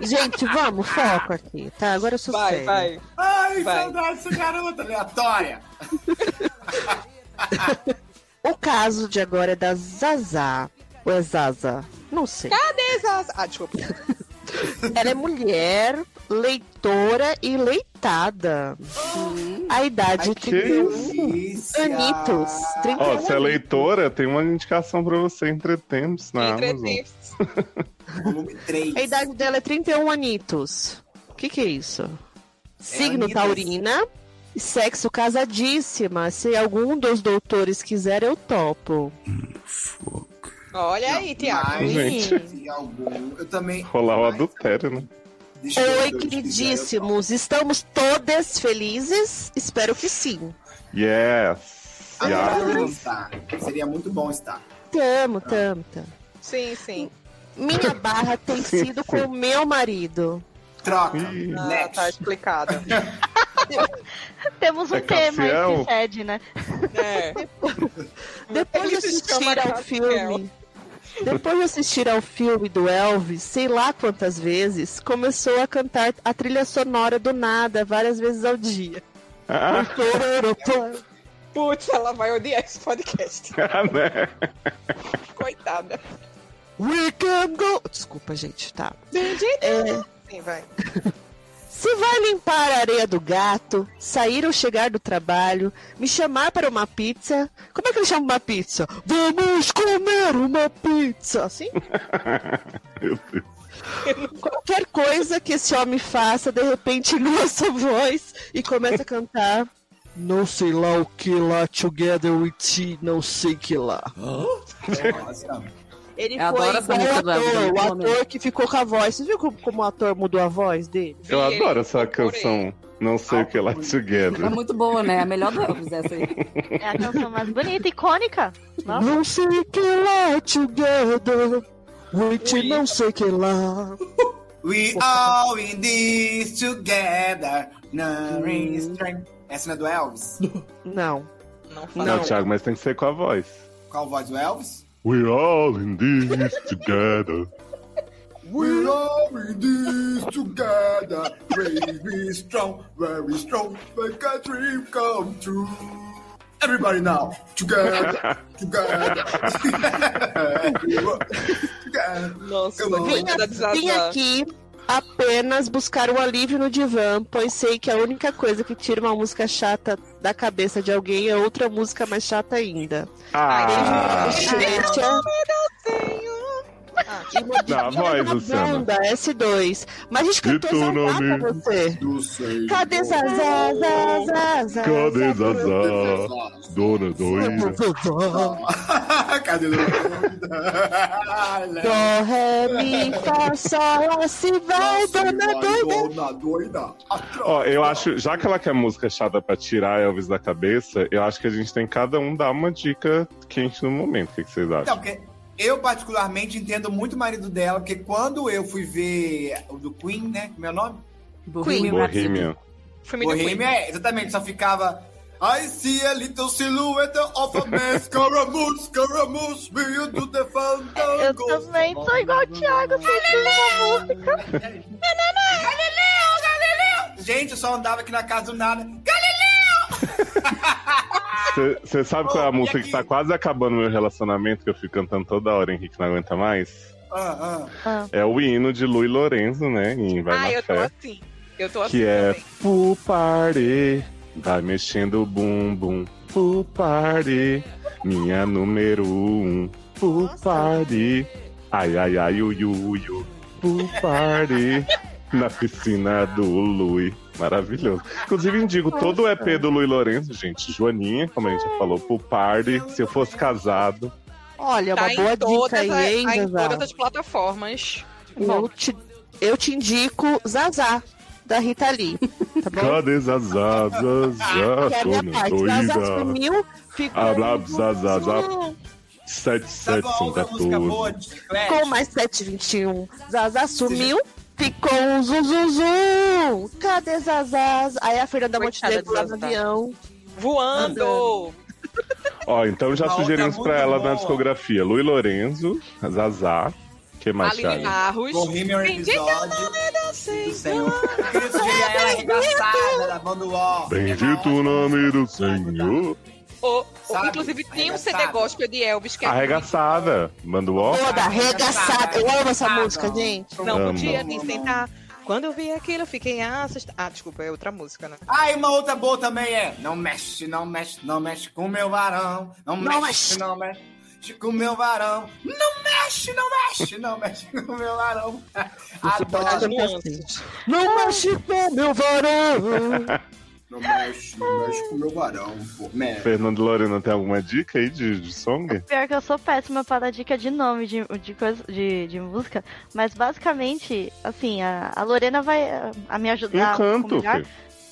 Gente, vamos, foco aqui, tá? Agora eu sou Vai, séria. vai. Ai, Vai. saudade dessa garota aleatória. *laughs* O caso de agora é da Zaza. Ou é Zaza? Não sei. Cadê essas... Ah, desculpa. *laughs* Ela é mulher, leitora e leitada. A idade Ai, de que 31 delícia. anitos. 31 Ó, se é leitora, tem uma indicação pra você entre tempos na Amazon. Entretempos. *laughs* Volume 3. A idade dela é 31 anitos. O que, que é isso? Signo anitas. taurina. Sexo casadíssima. Se algum dos doutores quiser, eu topo. Olha aí, Tiago. Algum, eu também. Rolar o adultério, né? Oi, queridíssimos. Estamos todas felizes? Espero que sim. Yes. Ah, não estar. Seria muito bom estar. Tamo, tamo, tamo. Sim, sim. Minha barra tem Sim, sido com o meu marido. Troca. Ah, tá explicado. *laughs* Temos um É tema aí que cede, né? É. Depois de se chama assistir ao filme. Depois de assistir ao filme do Elvis, sei lá quantas vezes, começou a cantar a trilha sonora do nada, várias vezes ao dia. Ah, Putz, ela vai odiar esse podcast. *laughs* né? Coitada. We can go. Desculpa, gente, tá. É, Sim, vai. Se vai limpar a areia do gato, sair ou chegar do trabalho, me chamar para uma pizza. Como é que ele chama uma pizza? Vamos comer uma pizza! Assim? *laughs* Meu Deus. Qualquer coisa que esse homem faça, de repente *laughs* nossa voz e começa a cantar. Não sei lá o que lá, together with you, não sei que lá. Nossa. Ele Eu foi adoro essa o música do Elvis, ator, o ator que ficou com a voz. Você viu como, como o ator mudou a voz dele? Eu Vi, adoro essa canção. Não sei o que lá É together. muito boa, né? A melhor do Elvis essa aí. *laughs* É a canção mais bonita, icônica. Nossa. Não sei que lá, together with you, não sei que lá. We all in this together. Nothing strength. Essa não é do Elvis? Não. Não fala. Não, Não. Thiago, mas tem que ser com a voz. Qual voz do Elvis? We're all in this together. We're all in this together. Very strong, very strong. Make a dream come true. Everybody now, together, together. Everyone, together. Nossa, Come on. vim Vim, da vim Zaza. aqui apenas buscar o alívio no divã, pois sei que a única coisa que tira uma música chata da cabeça de alguém é outra música mais chata ainda. Ah! Bochecha e uma Dá a biquinha voz, na Luciana. bunda, S2. Mas a gente cantou essa lá pra você. Cadê Zazá, Zazá, Zazá? Cadê Zazá? Dona doida. *laughs* Cadê o Dó, ré, mi, fá, sol, lá se vai, dona doida. Dona doida. Ó, eu acho, já que ela quer música chata pra tirar Elvis da cabeça, eu acho que a gente tem cada um dar uma dica quente no momento. O que, que vocês acham? Então, porque eu particularmente entendo muito o marido dela, porque quando eu fui ver o do Queen, né? Como é o nome? Bohemian Bohemian. Queen. Bohemian, é, exatamente, só ficava. I see a little silhouette of a man, Scaramouche, Scaramouche, will do the Eu fandango. também sou igual o Thiago, música. Galileu, Galileu! Gente, eu só andava aqui na casa do nada. Galileu! Você sabe qual é a e música que tá quase acabando o meu relacionamento, que eu fico cantando toda hora, Henrique não aguenta mais? Ah, ah. É o hino de Luiz Lorenzo, né? Em Vai Ah, na eu tô Fé. assim. Eu tô assim Que é. Full Party, vai mexendo o bumbum. Full Party, minha número um. Full Party, ai ai ai ui ui ui. Party, na piscina do Lui. Maravilhoso. Inclusive, indico todo o EP do Luiz Lourenço, gente. Joaninha, como a gente já falou, Full Party. Se eu fosse casado, Olha, uma Tá boa em todas, dica aí, a- hein, tá em Zazá? todas as plataformas. Eu te, eu te indico Zazá, da Rita Lee. Tá bom? cadê Zazá, Zazá, que é a minha dona parte. Zazá doida? sumiu, ficou. Ah, Zazá, Zazá. 7, Sabe 7 uma são outra música boa 14. de chiclete? Com mais 721. Zaza sumiu. Ficou um zum zum zum. Cadê Zazá? Aí a Fernanda Montenegro lá de no avião. Voando! Ó, então já Uma sugerimos pra ela na boa. discografia Luiz Lorenzo, Zazá, que mais, Aline? Barros. Bohemian Episódio do. Senhor. Ela arregaçada da banda UOL. Bendito o nome do Senhor. Sabe? inclusive tem um CD gospel de Elvis que é Arregaçada. Manda o ó. Toda arregaçada. Eu amo essa música, gente. Não Amo. podia nem sentar. Quando eu vi aquilo, eu fiquei assustado. Ah, desculpa, é outra música, né? Ah, e uma outra boa também é Não mexe, não mexe, não mexe com meu varão Não, Não mexe, mexe. não mexe com meu varão Não mexe, não mexe, não mexe com meu varão Adoro Nuances. Não mexe com meu varão. *laughs* Não mexe, não mexe com meu varão pô. Mexe. Fernando Lorena, tem alguma dica aí de, de song? Pior que eu sou péssima para dar dica de nome de, de, coisa, de, de música, mas basicamente, assim, a, a Lorena vai a, a me ajudar. Um canto.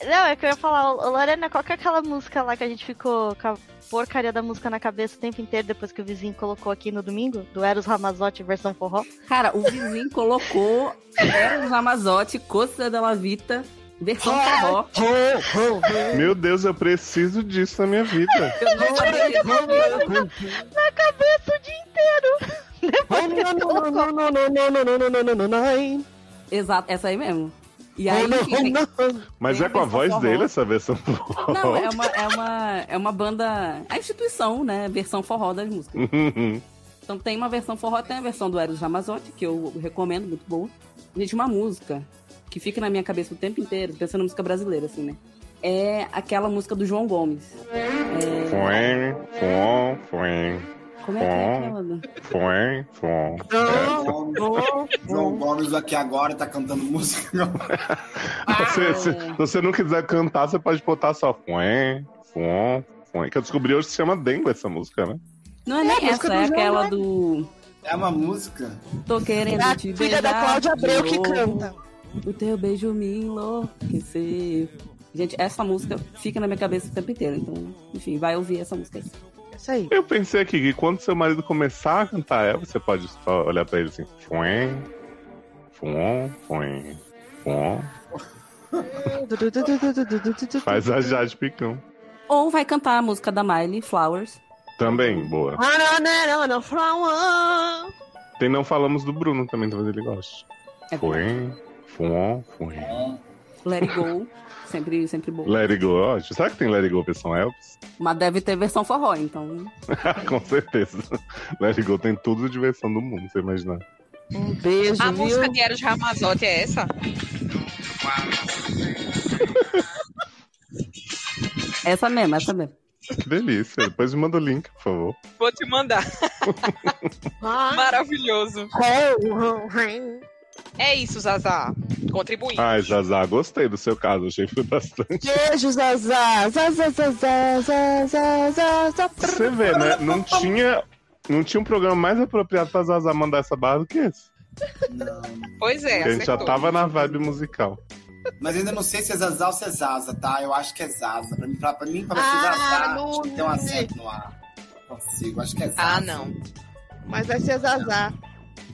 Não, é que eu ia falar, Lorena, qual que é aquela música lá que a gente ficou com a porcaria da música na cabeça o tempo inteiro depois que o vizinho colocou aqui no domingo? Do Eros Ramazotti versão forró? Cara, o vizinho colocou Eros Ramazotti, Costa della Vita, versão forró. *laughs* Meu Deus, eu preciso disso na minha vida. *laughs* Eu não Na cabeça o dia inteiro! Exato, essa aí mesmo. E aí, Mas é com a voz forró. dele essa versão não, forró? é uma, é uma, é uma banda, a instituição, né, versão forró das músicas. *laughs* Então tem uma versão forró, tem a versão do Eros Ramazotti, que eu recomendo, muito boa. Gente, uma música que fica na minha cabeça o tempo inteiro, pensando em música brasileira, assim, né? É aquela música do João Gomes. É... Fuem, fuom, fuem, Como é que é aquela? João Gomes aqui agora tá cantando música *laughs* Se, se você não quiser cantar, você pode botar só fuem, fuom, fuem. Que eu descobri hoje que se chama Dengo essa música, né? Não é nem música essa, é João aquela do. É uma música Tô querendo É a te filha da beijar Cláudia Abreu que canta. O teu beijo me enlouqueceu. Gente, essa música fica na minha cabeça o tempo inteiro. Então, enfim, vai ouvir essa música aí. Isso aí. Eu pensei aqui que quando seu marido começar a cantar ela, você pode só olhar pra ele assim, fuem, fuom, fuem, fuom. Faz a Jade Picão. Ou vai cantar a música da Miley, Flowers. Também, boa. Flower. Tem Não Falamos do Bruno também, talvez ele goste. É Fuem, fuem. Let It Go. Sempre, sempre boa. Let It Go, ó. Será que tem Let It Go versão Elvis? Mas deve ter versão forró, então. *laughs* Com certeza. Let It Go tem tudo de versão do mundo, você imaginar. Um beijo, A viu? música de Eros Ramazotti é essa? Essa mesmo, essa mesmo. Que delícia. Depois me manda o link, por favor. Vou te mandar. *laughs* Maravilhoso. É isso, Zazá. Contribuindo. Ai, Zazá, gostei do seu caso. Achei que foi bastante. Beijo, Zazá. Zazá, Zazá, Zazá, Zazá. Você vê, né? Não tinha, não tinha um programa mais apropriado pra Zazá mandar essa barra do que esse. Pois é, Porque a gente já tava na vibe musical. Mas ainda não sei se é Zazá ou se é Zaza, tá? Eu acho que é Zaza. Pra mim, pra, pra mim, pra ser Ah, Zazá, não- tinha que ter um acento no ar. Consigo, acho que é Zaza. Ah, não. Mas vai ser Zazá.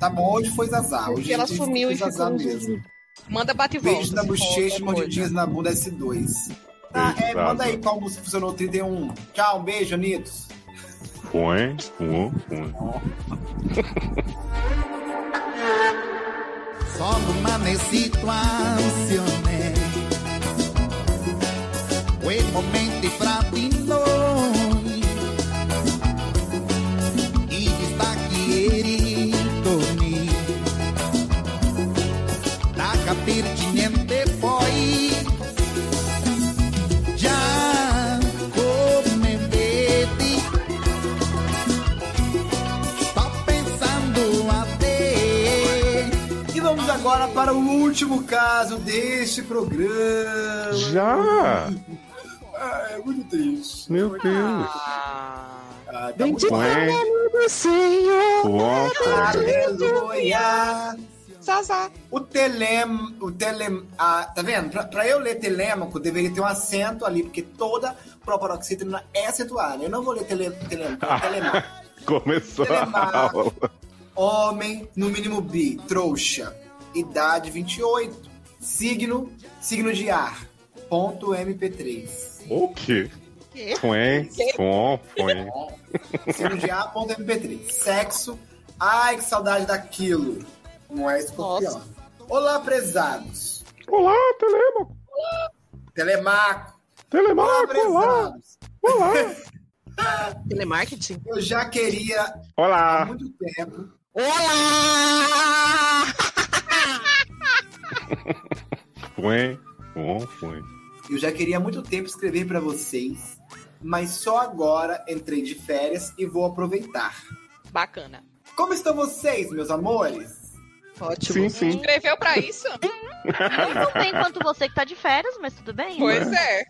Tá bom, hoje foi Zazá. Porque Hoje ela sumiu foi e um mesmo. Manda bate e volta. Beijo na bochecha mordidinhas na bunda S2. Tá, Beijo, é, manda aí qual música funcionou 31. Tchau, um beijo, Anitos. Põe, põe, põe. Solo una situazione quei momenti fra di para o último caso deste programa. Já? Ah, é muito triste. Meu Deus. Ah, Ah, tá Bendito é o Põe, nome do Senhor. Aleluia. Zazá. O telem, o telem, ah, tá vendo? Pra, pra eu ler telêmaco, deveria ter um acento ali, porque toda proparoxítona é acentuada. Eu não vou ler tele, telem, *laughs* telemaco. Começou a Telemarco. aula. Homem, no mínimo bi, trouxa. Idade 28. Signo, signo de ar. Ponto MP3. O quê? Quê? Põe, põe, põe. Signo de ar, ponto MP3. Sexo. Ai, que saudade daquilo. Não é escorpião. Olá, prezados. Olá, Telemaco. Telemaco. Telemaco, olá. prezados. Olá. *laughs* Telemarketing? Eu já queria há Olá. muito tempo. Olá! Põe, põe, põe. Eu já queria há muito tempo escrever pra vocês, mas só agora entrei de férias e vou aproveitar. Bacana. Como estão vocês, meus amores? Ótimo. Sim, sim. Escreveu pra isso? *laughs* Não tão bem quanto você que tá de férias, mas tudo bem. Pois é.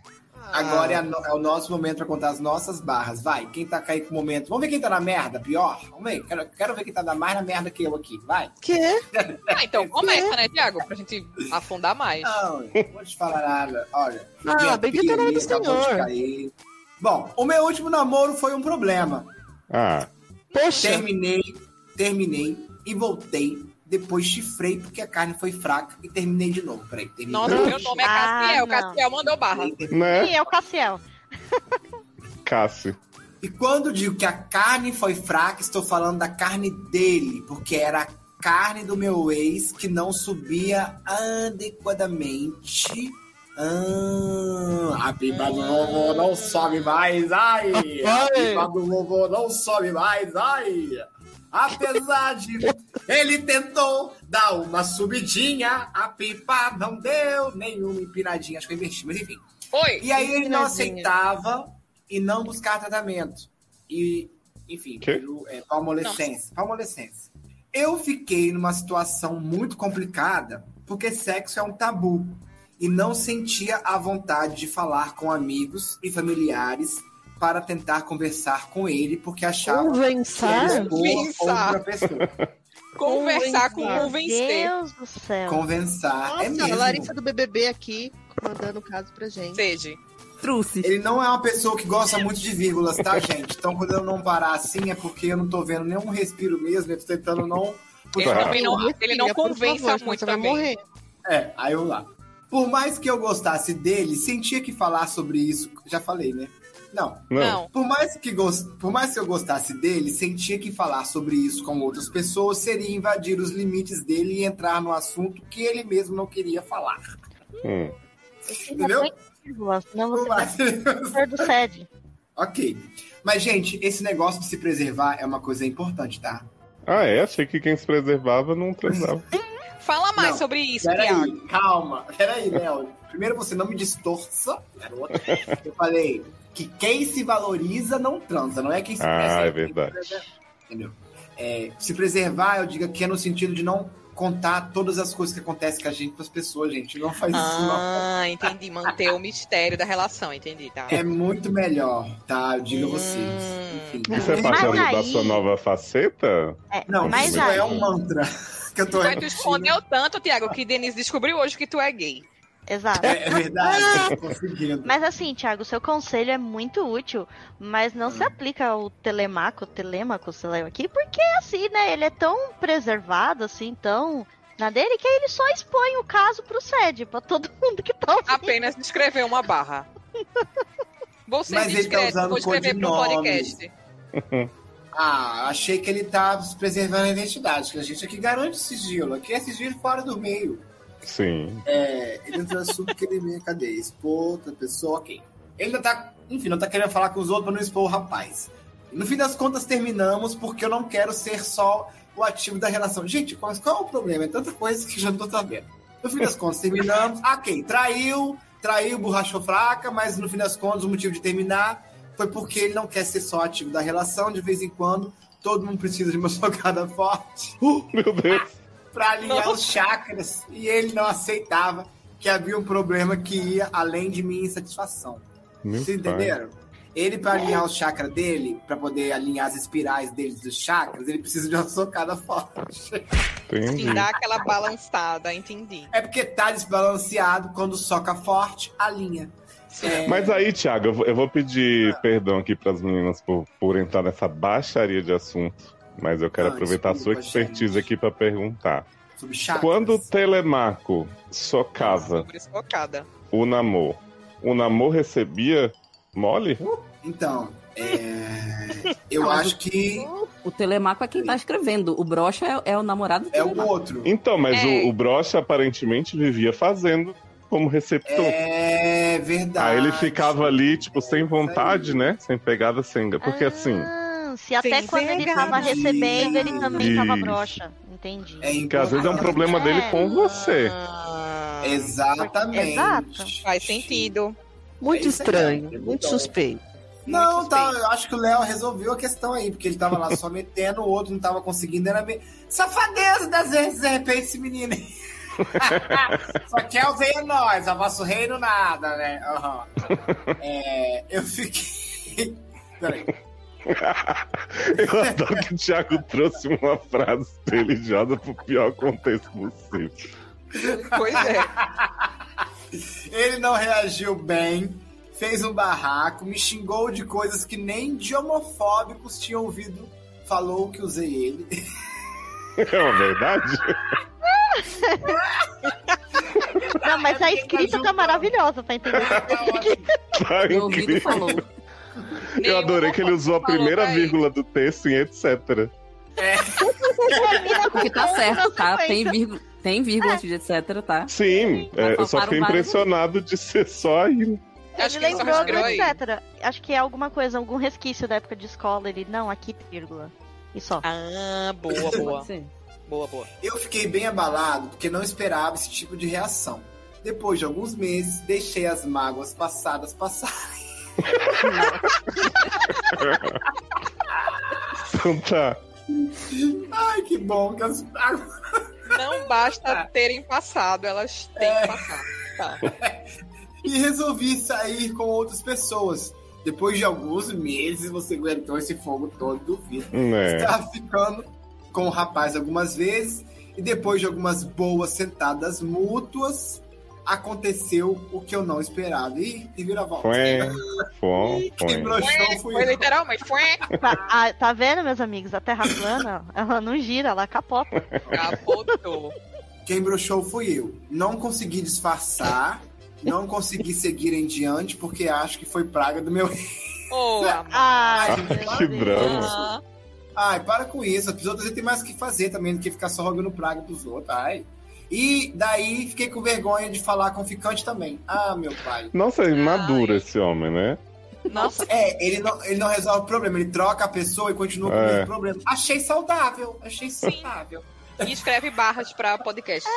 Agora é, no- é o nosso momento pra contar as nossas barras. Vai, quem tá caindo com o momento. Vamos ver quem tá na merda, pior? Vamos ver. Quero, quero ver quem tá na- mais na merda que eu aqui. Vai. Quê? *laughs* Ah, então começa, né, Tiago? Pra gente afundar mais. Não, não vou te falar nada. Olha. Ah, o nome do Senhor. cair. Bom, o meu último namoro foi um problema. Ah, Poxa, Terminei, terminei e voltei. Depois chifrei porque a carne foi fraca e terminei de novo. Peraí, terminei. Nossa, meu nome é Ah, Cassiel. não. Cassiel mandou barra. né? É o Cassiel. Cássio. E quando digo que a carne foi fraca, estou falando da carne dele, porque era a carne do meu ex que não subia adequadamente. Ah, a pipa do vovô não sobe mais, ai! A pipa do vovô não sobe mais, ai! Apesar de ele tentou dar uma subidinha, a pipa não deu nenhuma empinadinha. Acho que eu investi, mas enfim. Oi. E aí ele não aceitava e não buscar tratamento. E, enfim, pelo- é, palmolescência. Palmolescência. Eu fiquei numa situação muito complicada porque sexo é um tabu. E não sentia a vontade de falar com amigos e familiares para tentar conversar com ele, porque achava que ele Conversar. outra pessoa. *laughs* Conversar com Convencer. convencer. Deus do céu. Conversar Nossa, é a mesmo. Larissa do BBB aqui, mandando o caso pra gente. Seja. Truce. Ele não é uma pessoa que gosta muito de vírgulas, tá, gente? Então, quando eu não parar assim, é porque eu não tô vendo nenhum respiro mesmo, eu tô tentando não. Ele também não, ele não senão muito você vai morrer. É, aí eu lá. Por mais que eu gostasse dele, sentia que falar sobre isso. Já falei, né? Não. Não. Não. Por mais, que gos- Por mais que eu gostasse dele, sentia que falar sobre isso com outras pessoas seria invadir os limites dele e entrar no assunto que ele mesmo não queria falar. Hum. Entendeu? Senão Por você vai mais- ser do sede. ok. Mas, gente, esse negócio de se preservar é uma coisa importante, tá? Ah, é? Achei que quem se preservava não transava. *laughs* Fala mais Não, sobre isso. Peraí, calma. Peraí, Léo. Primeiro você não me distorça, garoto. Eu falei que quem se valoriza não transa, não é quem se Ah, preserva. é verdade. Entendeu? É, se preservar, eu digo que é no sentido de não contar todas as coisas que acontecem com a gente para as pessoas, gente. Não faz isso, não. Ah, entendi. Manter o mistério da relação, entendi, tá? É muito melhor, tá? Eu digo a vocês. Hum. Enfim. Isso é passando da sua nova faceta? É, Não, mas isso aí, é um mantra *laughs* que eu tô Mas tu escondeu tanto, Tiago, que Denise descobriu hoje que tu é gay. Exato. É, é verdade, eu tô conseguindo. Mas assim, Thiago, seu conselho é muito útil, mas não se aplica ao telemaco, telemaco, sei lá aqui, porque assim, né, ele é tão preservado, assim, tão na dele, que aí ele só expõe o caso pro SED, pra todo *laughs* mundo que tá ouvindo. Apenas escreveu uma barra. Ser Mas ele tá usando vou escrever pro podcast. *laughs* Ah, achei que ele tá se preservando a identidade, que a gente aqui garante sigilo. Aqui é sigilo fora do meio. Sim. É, ele entra assunto que ele meio cadê? Expor outra pessoa, ok. Ele não tá, enfim, não tá querendo falar com os outros pra não expor o rapaz. No fim das contas, terminamos porque eu não quero ser só o ativo da relação. Gente, qual, qual é o problema? É tanta coisa que já não tô sabendo. No fim das contas, terminamos. Ah, ok, traiu, traiu, borrachou fraca, mas no fim das contas, o motivo de terminar foi porque ele não quer ser só ativo da relação. De vez em quando, todo mundo precisa de uma *laughs* socada forte Meu Deus. Para alinhar Nossa. os chakras e ele não aceitava que havia um problema que ia além de minha insatisfação. Meu Vocês pai. entenderam? Ele, para alinhar os chakras dele, para poder alinhar as espirais dele dos chakras, ele precisa de uma socada forte. Entendi. Sim, dá aquela balançada, entendi. É porque tá desbalanceado, quando soca forte, alinha. Mas aí, Thiago, eu vou, pedir perdão aqui pras meninas por, por entrar nessa baixaria de assunto. Mas eu quero Ah, aproveitar a sua expertise aqui pra perguntar. Quando o Telemaco socava o namor, o namor recebia mole? Então, é, *laughs* eu acho que O Telemaco é quem tá escrevendo. O brocha é, é o namorado do é o Telemaco. outro. Então, mas É. o, o brocha aparentemente vivia fazendo como receptor. É verdade. Aí ele ficava ali, tipo, sem vontade, né? Sem pegada, sem. Porque assim. Se até quando ele pegada. tava recebendo, ele também tava Isso. broxa. Entendi. É Porque às vezes é um problema dele com você. Ah, Exatamente. Exato. Faz sentido. Muito É estranho, é muito suspeito. Não, tá, eu acho que o Léo resolveu a questão aí, porque ele tava lá só *laughs* metendo, o outro não tava conseguindo, era bem. Safadeza das vezes, de repente, esse menino aí. *laughs* só quer o veio nós, a vosso reino nada, né? Aham. É, eu fiquei. *laughs* Peraí. *laughs* Eu adoro que o Thiago trouxe uma frase religiosa pro pior contexto possível. Pois é. Ele não reagiu bem, fez um barraco, me xingou de coisas que nem de homofóbicos tinham ouvido. Falou que usei ele. É uma verdade? Não, mas a escrita tá maravilhosa, tá entendendo? Tá Meu ouvido incrível. falou. *laughs* Eu adorei que ele usou a primeira vírgula do texto em etc. Termina *laughs* com Porque tá certo, tá? Tem vírgula, tem vírgula antes de etc, tá? Sim, é, eu só fiquei impressionado de ser só aí. Acho ele lembrou do etc. Acho que é alguma coisa, algum resquício da época de escola. Ele, não, aqui, vírgula. E só. Ah, boa, boa. Boa, boa. Eu fiquei bem abalado porque não esperava esse tipo de reação. Depois de alguns meses, deixei as mágoas passadas passarem. Então tá. Ai, que bom que as Não basta terem passado, elas têm que passar. Tá. *laughs* E resolvi sair com outras pessoas. Depois de alguns meses, você aguentou esse fogo todo, duvido. É. Estava ficando com o rapaz algumas vezes. E depois de algumas boas sentadas mútuas, aconteceu o que eu não esperava. E, e vira volta. Foi, *laughs* foi, Quem foi. broxou fui Foi eu. literalmente, foi Tá, ah, tá vendo, meus amigos? A Terra plana, ela não gira, ela capota. capotou. Quem broxou fui eu. Não consegui disfarçar, não consegui seguir em diante, porque acho que foi praga do meu. *laughs* Ô, amor. Ai, meu que drama. Ah, Ai, para com isso. As outras tem mais o que fazer também do que ficar só rogando praga pros outros. Ai. E daí fiquei com vergonha de falar com o ficante também. Ah, meu pai. Nossa, é imaduro esse homem, né? Nossa, É, ele não, ele não resolve o problema, ele troca a pessoa e continua com o É. mesmo problema. Achei saudável, achei saudável. e escreve barras pra podcast.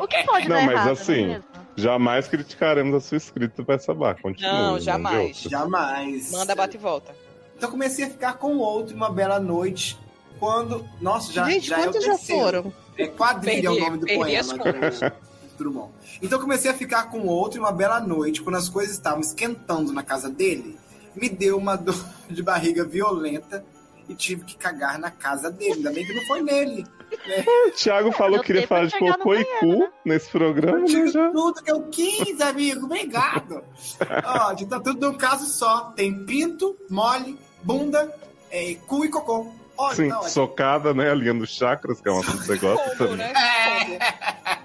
O que pode Não, dar mas errado, assim, não é? Jamais criticaremos a sua escrita pra essa barra. Continua. Não, jamais. Jamais. Manda bate e volta. Então comecei a ficar com o outro uma bela noite. Quando. Nossa, já, Gente, já é o quantos já terceiro. foram? É quadrilha é o Perdi- nome do perdi poema. do Drummond. Então comecei a ficar com o outro e uma bela noite, quando as coisas estavam esquentando na casa dele, me deu uma *laughs* dor de barriga violenta e tive que cagar na casa dele. Ainda bem que não foi nele. O Thiago falou que queria falar de cocô e cu nesse programa, Eu né? tive Já. tudo que eu quis, amigo. Obrigado. Ó, de- tá tudo num caso só. Tem pinto, mole, bunda, é, cu e cocô. Olha, Sim, tá ótimo. socada, né? Alinhando chakras, que é uma coisa que você gosta também. né? É.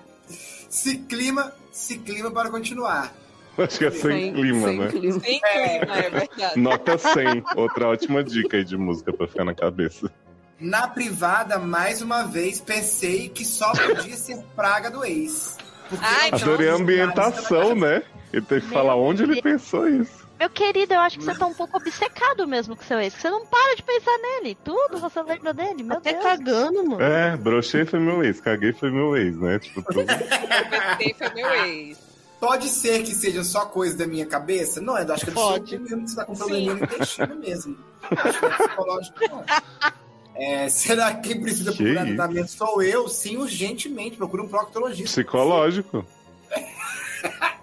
Se clima, se clima para continuar. Acho que é sem, clima, sem né? clima. Sem clima, é verdade. Nota 100. Outra ótima dica aí de música pra ficar na cabeça. Na privada, mais uma vez, pensei que só podia ser praga do ex. Ai, eu Adorei a ambientação, né? Ele tem que falar onde ele pensou isso. Meu querido, eu acho que você tá um pouco obcecado mesmo com seu ex. que Você não para de pensar nele. Tudo você lembra dele. Meu Até Deus. cagando, mano. É, brochei foi meu ex, caguei foi meu ex, né? Tipo, tudo. *laughs* Foi meu ex. Pode ser que seja só coisa da minha cabeça? Não, eu acho que é do Pode. mesmo que você tá com probleminha no intestino mesmo. Acho que não é psicológico, não. É, será que quem precisa Que procurar tratamento sou eu? Sim, urgentemente. Procura um proctologista. Psicológico. *laughs*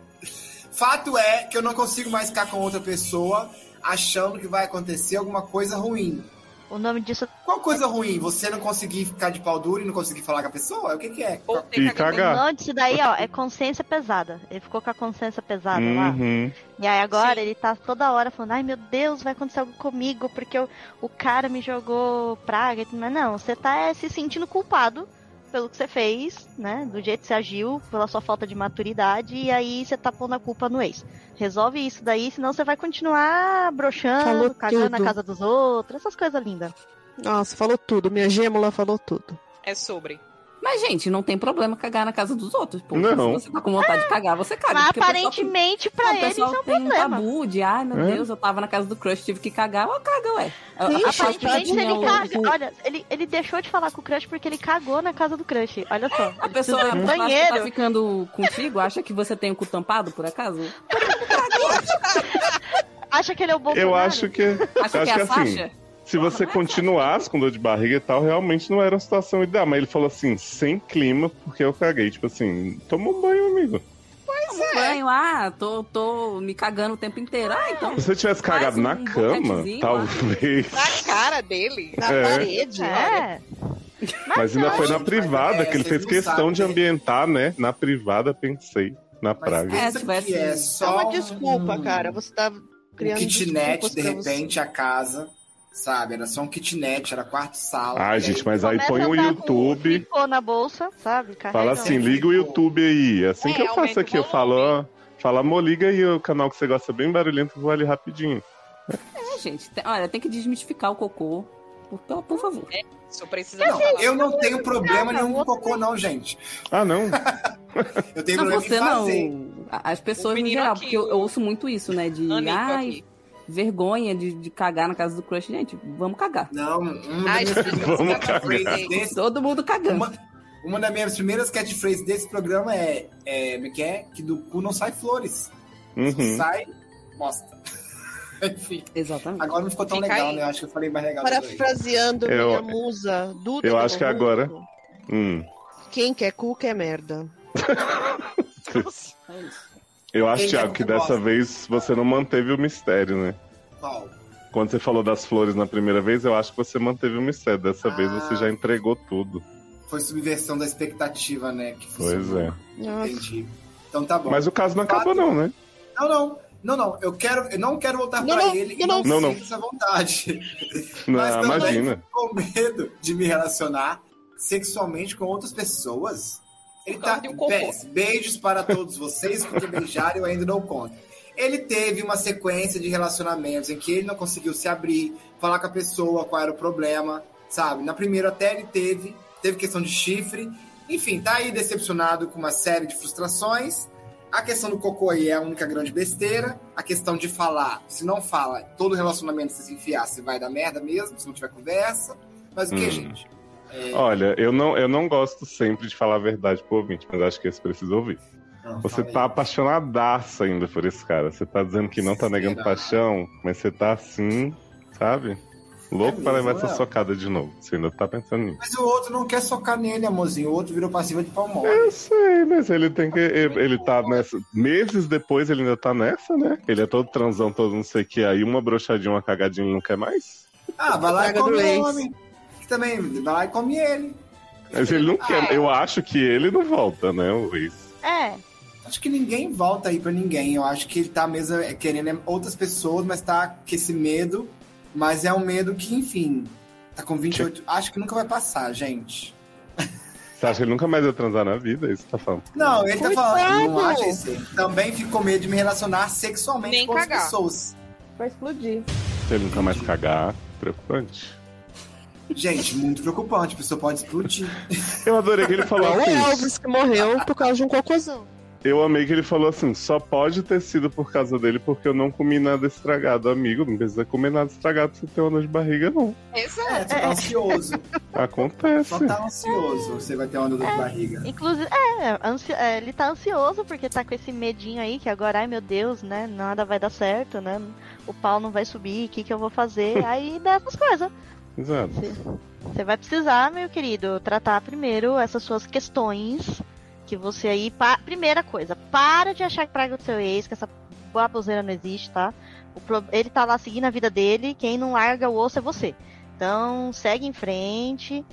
Fato é que eu não consigo mais ficar com outra pessoa achando que vai acontecer alguma coisa ruim. O nome disso. Qual coisa ruim? Você não conseguir ficar de pau duro e não conseguir falar com a pessoa? O que, que é? E cagar. O nome disso daí, ó, é consciência pesada. Ele ficou com a consciência pesada lá. Uhum. E aí agora ele tá toda hora falando, ai meu Deus, vai acontecer algo comigo, porque o, o cara me jogou praga. Mas não, você tá é, se sentindo culpado pelo que você fez, né? Do jeito que você agiu, pela sua falta de maturidade, e aí você tá pondo a culpa no ex. Resolve isso daí, senão você vai continuar broxando, Falou cagando na tudo. casa dos outros, essas coisas lindas. Nossa, falou tudo. Minha gêmula falou tudo. É sobre. Mas, gente, não tem problema cagar na casa dos outros. Pô, Não. Se você tá com vontade de cagar, você caga. Mas pessoal aparentemente, pra Não, o ele, isso pessoal é um tem um problema. tabu de, ai meu É. Deus, eu tava na casa do crush, tive que cagar. Ó, caga, ué. A- Sim, aparentemente ele caga. o- Olha, ele, ele deixou de falar com o crush porque ele cagou na casa do crush. Olha só. A pessoa que banheiro. tá ficando contigo, acha que você tem o cu tampado, por acaso? *laughs* Acha que ele é o Bolsonaro? Eu acho que. Que acho é a que assim. Se você continuasse com dor de barriga e tal, realmente não era a situação ideal. Mas ele falou assim, sem clima, porque eu caguei. Tipo assim, toma um banho, amigo. Tomo banho, ah, tô, tô me cagando o tempo inteiro. Ah, então. Se você tivesse cagado um na cama, talvez. Na cara dele. Na É. parede. É. Mas ainda foi na privada, é, que ele fez questão de ambientar, né? Na privada, pensei. Na Mas praga. É, tivesse- é É só uma desculpa, um- cara. Você tá um criando kitnet, desculpas de repente, a casa, sabe? Era só um kitnet, era quarto-sala. Ai, E gente, mas aí põe a o com YouTube. Ficou na bolsa, sabe? Carrega Fala assim, liga o YouTube aí. Assim É, que eu faço aqui, eu falo, ó. Fala, amor, liga aí o canal que você gosta bem barulhento, vou ali rapidinho. É, gente, tem- olha, tem que desmistificar o cocô. Por, por- favor. Só precisa Não, falar. eu não tenho problema nenhum com cocô, não, gente. Ah, não? *laughs* Eu tenho Não, problema você em fazer. não. A- As pessoas no geral, aqui, porque eu, eu ouço muito isso, né? De ai, aqui. Vergonha de, de cagar na casa do crush. Gente, vamos cagar. Não, uma Ai, gente, vamos catchphrases cagar. desse- Todo mundo cagando. Uma, uma das minhas primeiras catchphrases desse programa é, é, como é que é? Que do cu não sai flores. Uhum. Sai, mostra. *laughs* Enfim, Exatamente. agora não ficou tão Fica legal, aí. né? Eu acho que eu falei mais legal. Parafraseando Eu- minha musa, Duda. eu acho que Romulo, agora- Hum. Quem quer cu quer merda. *laughs* É isso. Eu acho, Quem Thiago, que que gosta? dessa vez você não manteve o mistério, né? Qual? Quando você falou das flores na primeira vez, eu acho que você manteve o mistério. Dessa vez Ah. você já entregou tudo. Foi subversão da expectativa, né? Que Pois é. Nossa. Entendi. Então tá bom. Mas o caso não Fato- acabou, não, né? Não, não. Não, não. Eu quero, eu não quero voltar Não, pra não, ele não, e não, não. Não, sinto essa vontade. Não, Mas também imagina. com medo de me relacionar sexualmente com outras pessoas. Ele tá. Beijos para todos *laughs* vocês, porque beijar eu ainda não conto. Ele teve uma sequência de relacionamentos em que ele não conseguiu se abrir, falar com a pessoa qual era o problema, sabe? Na primeira até ele teve, teve questão de chifre. Enfim, tá aí decepcionado com uma série de frustrações. A questão do cocô aí é a única grande besteira. A questão de falar, se não fala, todo relacionamento se se enfiar, se vai dar merda mesmo, se não tiver conversa. Mas o que, Hum. gente? É, Olha, eu não, eu não gosto sempre de falar a verdade pro ouvinte, mas acho que esse precisa ouvir. não, Você tá apaixonadaço ainda por esse cara. Você tá dizendo que não tá negando paixão, mas você tá assim, sabe? Louco É pra levar mesmo, essa é. socada de novo. Você ainda tá pensando nisso. Mas o outro não quer socar nele, amorzinho. O outro virou passiva de pau mole. Eu sei, mas ele tem que. Ele, ele tá nessa. Meses depois ele ainda tá nessa, né? Ele é todo transão, todo não sei o que. Aí uma brochadinha, uma cagadinha ele não quer mais. Ah, vai lá e come homem. Que também, vai lá e come ele. Mas ele não Ah. quer. Eu acho que ele não volta, né, o ex. É, Acho que ninguém volta aí pra ninguém. Eu acho que ele tá mesmo é, querendo outras pessoas, mas tá com esse medo. Mas é um medo que, enfim, tá com 28. Acho que nunca vai passar, gente. Você acha que ele nunca mais vai transar na vida? É isso que tá falando. Não, ele tá Coitado! falando. Não acha isso. Também ficou medo de me relacionar sexualmente Nem com cagar. pessoas. Vai explodir. Se ele nunca mais cagar, preocupante. Gente, muito preocupante. A pessoa pode explodir. Eu adorei que ele falou o assim. Elvis que morreu por causa de um cocôzão. Eu amei que ele falou assim: só pode ter sido por causa dele porque eu não comi nada estragado, amigo. Não precisa comer nada estragado pra você ter uma dor de barriga, não. É, Exato. você tá ansioso. Acontece. Só tá ansioso. Você vai ter uma dor de barriga. inclusive, é, ansi- é, ele tá ansioso porque tá com esse medinho aí, que agora, ai meu Deus, né? Nada vai dar certo, né? O pau não vai subir, o que, que eu vou fazer? aí dessas coisas. Exato. Você vai precisar, meu querido, tratar primeiro essas suas questões. Que você aí. pa- Primeira coisa, para de achar que praga do seu ex, que essa baboseira não existe, tá? O pro- Ele tá lá seguindo a vida dele, quem não larga o osso é você. Então, segue em frente.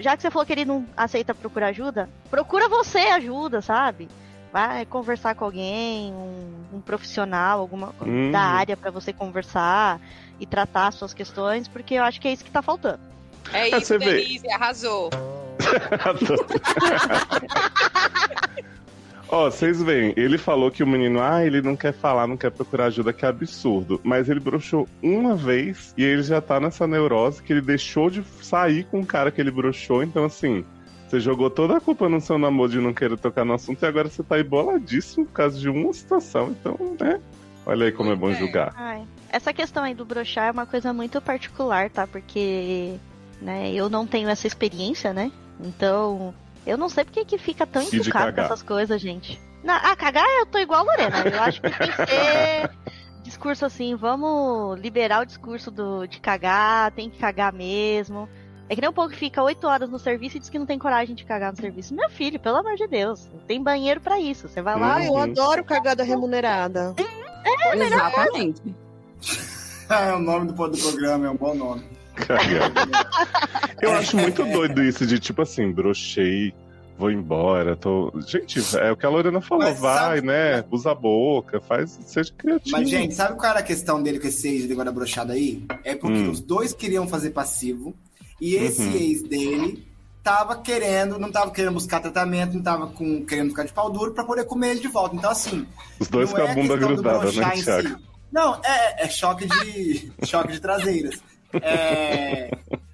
Já que você falou que ele não aceita procurar ajuda, procura você ajuda, sabe? Vai conversar com alguém, um, um profissional, alguma Hum. da área pra você conversar e tratar as suas questões, porque eu acho que é isso que tá faltando. É Ah, isso, você vê. Denise, arrasou. *laughs* Ó, vocês veem, ele falou que o menino, ah, ele não quer falar, não quer procurar ajuda, que é absurdo. Mas ele broxou uma vez e ele já tá nessa neurose que ele deixou de sair com o cara que ele broxou. Então, assim, você jogou toda a culpa no seu namoro de não querer tocar no assunto e agora você tá aí boladíssimo por causa de uma situação. Então, né? Olha aí como é bom julgar. Ai, essa questão aí do brochar é uma coisa muito particular, tá? Porque, né, eu não tenho essa experiência, né? Então, eu não sei porque que fica tão E de encucado com essas coisas, gente. Na, ah, cagar eu tô igual a Lorena. Eu acho que tem que ser *laughs* discurso assim, vamos liberar o discurso do, de cagar, tem que cagar mesmo. É que nem um pouco que fica oito horas no serviço e diz que não tem coragem de cagar no serviço. Meu filho, pelo amor de Deus, tem banheiro pra isso. Você vai lá. Ah, eu adoro cagada remunerada. É. Exatamente. *laughs* É o nome do, do programa, é um bom nome. Eu acho muito doido isso de tipo assim, brochei, vou embora, tô. Gente, é o que a Lorena falou, Mas vai, sabe- né? Usa a boca, faz, seja criativo. Mas, gente, sabe qual era a questão dele com esse ex agora brochado aí? É porque Hum. os dois queriam fazer passivo e esse Uhum. ex dele tava querendo, não tava querendo buscar tratamento, não tava com, querendo ficar de pau duro pra poder comer ele de volta. Então, assim. Os dois com é a bunda grudada, né, Thiago? si. Não, é, é choque de *laughs* choque de traseiras. É,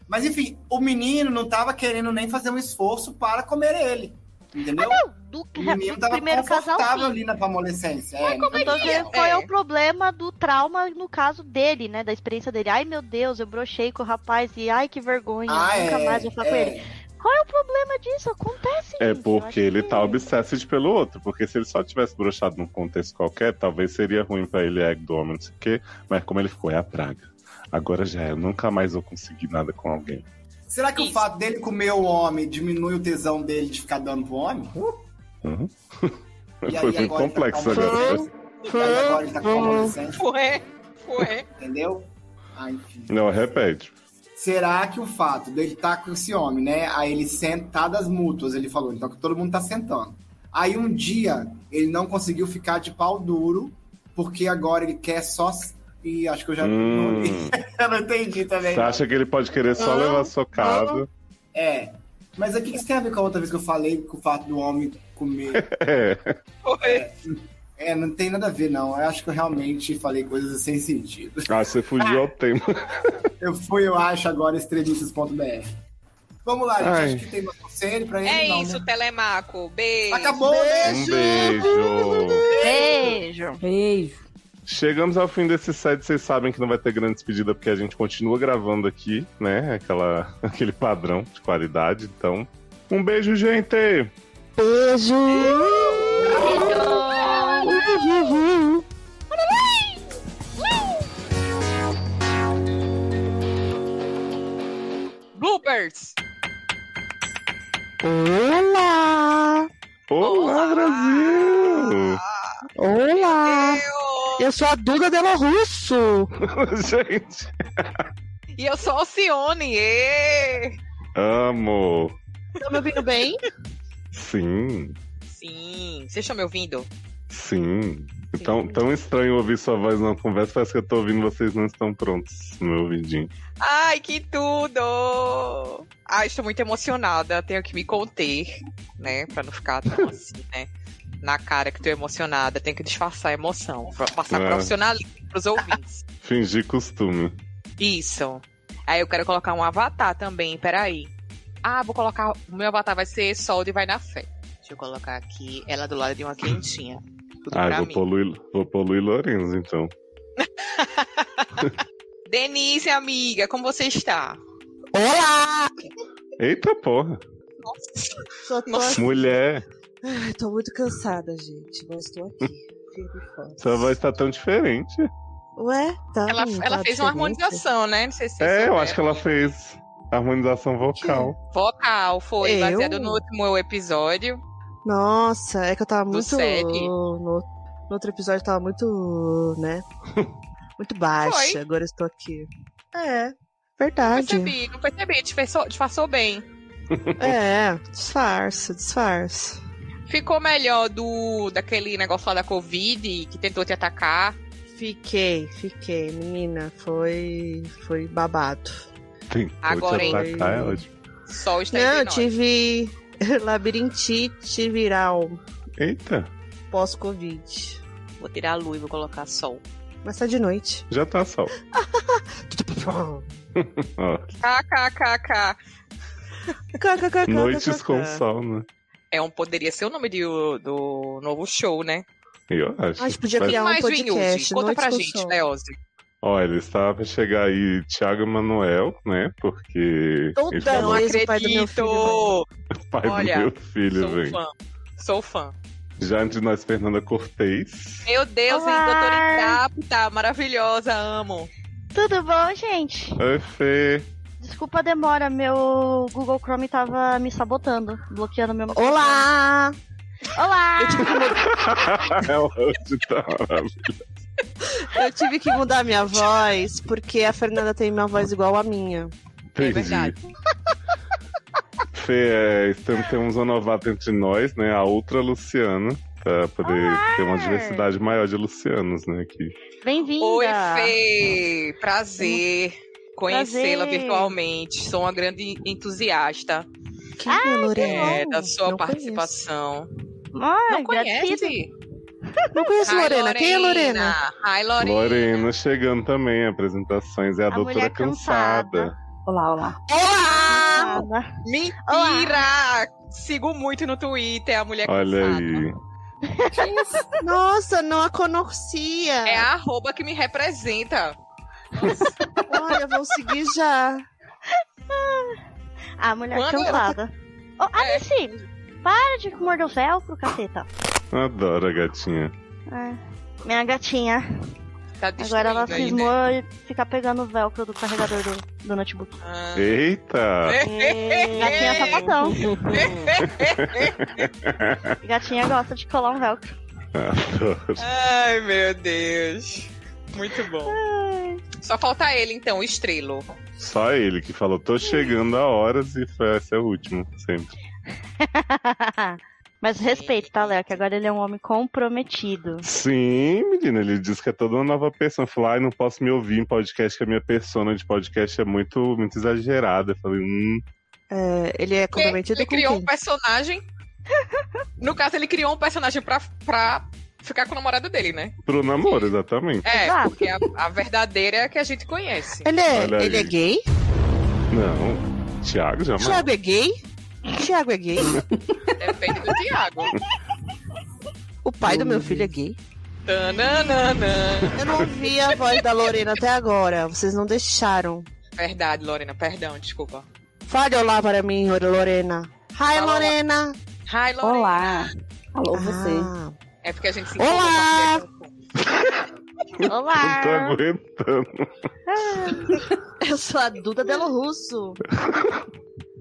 Mas enfim, o menino não tava querendo nem fazer um esforço para comer ele. Entendeu? Do, o menino tava primeiro casal, confortável ali na adolescência. É, Eu tô vendo qual é o problema do trauma no caso dele, né? Da experiência dele. Ai, meu Deus, eu brochei com o rapaz e ai, que vergonha, Ah, nunca é, mais vou falar com é. ele. Qual é o problema disso? Acontece, É eu porque ele que- tá obsessed pelo outro. Porque se ele só tivesse broxado num contexto qualquer, talvez seria ruim pra ele, ego do homem, não sei o quê. Mas como ele ficou, é a praga. Agora já é, eu nunca mais vou conseguir nada com alguém. Será que o fato dele comer o homem diminui o tesão dele de ficar dando pro homem? Uhum. *laughs* Aí, Foi muito tá complexo com agora. E agora ele tá com adolescente? Foi, foi. Entendeu? Ah, enfim. Não, repete. Será que o fato dele estar com esse homem, né? Aí ele sentadas mútuas, ele falou, então que todo mundo tá sentando. Aí um dia ele não conseguiu ficar de pau duro, porque agora ele quer só. E acho que eu já. Hum. *laughs* eu não entendi também. Você acha que ele pode querer só levar socado? É. Mas o que isso tem a ver com a outra vez que eu falei, com o fato do homem comer? *laughs* É. É, não tem nada a ver, não. Eu acho que eu realmente falei coisas sem sentido. Ah, você fugiu ao tema. *laughs* Eu fui, eu acho, agora extremistas.br. Vamos lá, gente. Ai. Acho que tem uma conselho pra ele. É não, isso, né? Telemaco. Beijo. Acabou, né? Um beijo. Beijo. Beijo. Chegamos ao fim desse set, vocês sabem que não vai ter grande despedida porque a gente continua gravando aqui, né? Aquela, *laughs* aquele padrão de qualidade. Então, um beijo, gente! Beijo! Bloopers. Olá! Olá, Brasil! Olá! Eu sou a Duda Dela Russo! *laughs* gente, E eu sou Alcione. ê! amo! Tá me ouvindo bem? Sim, Sim. Vocês estão me ouvindo? Sim. Então, tão estranho ouvir sua voz na conversa, parece que eu tô ouvindo vocês não estão prontos no meu ouvidinho. Ai, que tudo! Ai, estou muito emocionada. Tenho que me conter, né? Pra não ficar tão *laughs* assim, né? Na cara que tô emocionada. Tenho que disfarçar a emoção. Pra passar É. profissionalismo pros ouvintes. *laughs* Fingir costume. Isso. Aí eu quero colocar um avatar também, peraí. Ah, vou colocar. O meu avatar vai ser Sol de Vai na Fé. Deixa eu colocar aqui ela do lado de uma quentinha. Tudo Ah, pra vou mim. poluir, vou poluir Lorenzo, então. *laughs* Denise, amiga, como você está? Olá! Eita porra! Só tô... Mulher, Ai, tô muito cansada, gente, mas tô aqui. sua voz tá tão diferente. Ué, tá. Ela, ruim, ela tá fez uma harmonização, né? Não sei se É, eu acho que ela fez harmonização vocal. Vocal, foi, Eu? baseado no último episódio. Nossa, é que eu tava muito. série. No, no outro episódio eu tava muito. né? *laughs* Muito baixa. Foi. Agora eu estou aqui. É. Verdade. Percebi, não percebi, disfarçou, disfarçou bem. *laughs* É, disfarce, disfarce. Ficou melhor do daquele negócio lá da Covid que tentou te atacar. Fiquei, fiquei, menina. Foi. Foi babado. Tentou Agora, te atacar, é ótimo. Só está Não, eu tive *laughs* labirintite viral Eita, pós-Covid. Vou tirar a luz e vou colocar sol. Mas tá de noite. já tá sol. *laughs* KKKK. KKKK. noites com sol, né? É um, poderia ser o nome do, do novo show, né? Eu acho. A gente podia Mas- criar um podcast. Conta pra gente, né, Ozzy? Olha, estava pra chegar aí Thiago Emanuel, né? Porque. Toda ele Não Não falou vez o pai do meu acredito! que o pai Olha, do meu filho, Sou vem. fã. Sou fã. Já antes de nós, Fernanda Cortez. Meu Deus, hein? Olá. Doutora Incapta, maravilhosa, amo. Tudo bom, gente? Oi, Fê. Desculpa a demora, meu Google Chrome tava me sabotando, bloqueando meu Olá! Olá! Eu tive, que *laughs* mudar, *laughs* é hoje, tá maravilhoso. Eu tive que mudar minha voz porque a Fernanda tem uma voz igual à minha. É Entendi. verdade. Fê, é, estamos, temos uma novata entre nós, né? A outra Luciana. Pra poder ter uma diversidade maior de Lucianos, né? Aqui. Bem-vinda! Oi, Fê. Prazer conhecê-la virtualmente. Sou uma grande entusiasta é Lorena? é, da sua Não participação. Ai, Não conhece? Não conheço Hi, Lorena. Quem é Lorena? Hi, Lorena. Lorena chegando também, apresentações. É a, A doutora cansada. cansada. Olá, olá. Olá! Nada. Mentira! Sigo muito no Twitter, a mulher Olha cansada. aí. *laughs* Nossa, não a conhecia. É a arroba que me representa. Olha, vou seguir já. A mulher Quando cansada. Ô, É. Alice, para de morder o velcro, caceta. Adoro a gatinha. É. Minha gatinha. Tá Agora ela cismou né? de ficar pegando o velcro do carregador do, do notebook. Ah. Eita! Gatinha sapatão. *laughs* Gatinha gosta de colar um velcro. Adoro. Ai, meu Deus. Muito bom. Só falta ele, então, o estrelo. Só ele que falou, tô chegando a horas e foi esse é o último, sempre. *laughs* Mas respeito, tá, Léo? Que agora ele é um homem comprometido. Sim, menina, ele disse que é toda uma nova pessoa. Falou, ai, não posso me ouvir em podcast, que a minha persona de podcast é muito, muito exagerada. Eu falei, hum, É, ele é comprometido Ele com criou quem? um personagem. *laughs* No caso, ele criou um personagem pra, pra ficar com o namorado dele, né? pro namoro, exatamente. É, Exato. porque a, a verdadeira é a que a gente conhece. Ele é, Olha ele aí. é gay? Não, Thiago jamais. Thiago é gay? Thiago é gay? Depende do Thiago. O pai do meu filho é gay? Tananana. Eu não ouvi a voz da Lorena até agora. Vocês não deixaram. Verdade, Lorena, perdão, desculpa. Fale olá para mim, Lorena. Hi, Fala. Lorena. Hi, Lorena. Olá. Alô, você. Ah, É porque a gente se Olá! Olá! Não tô aguentando. eu sou a Duda Delo Russo.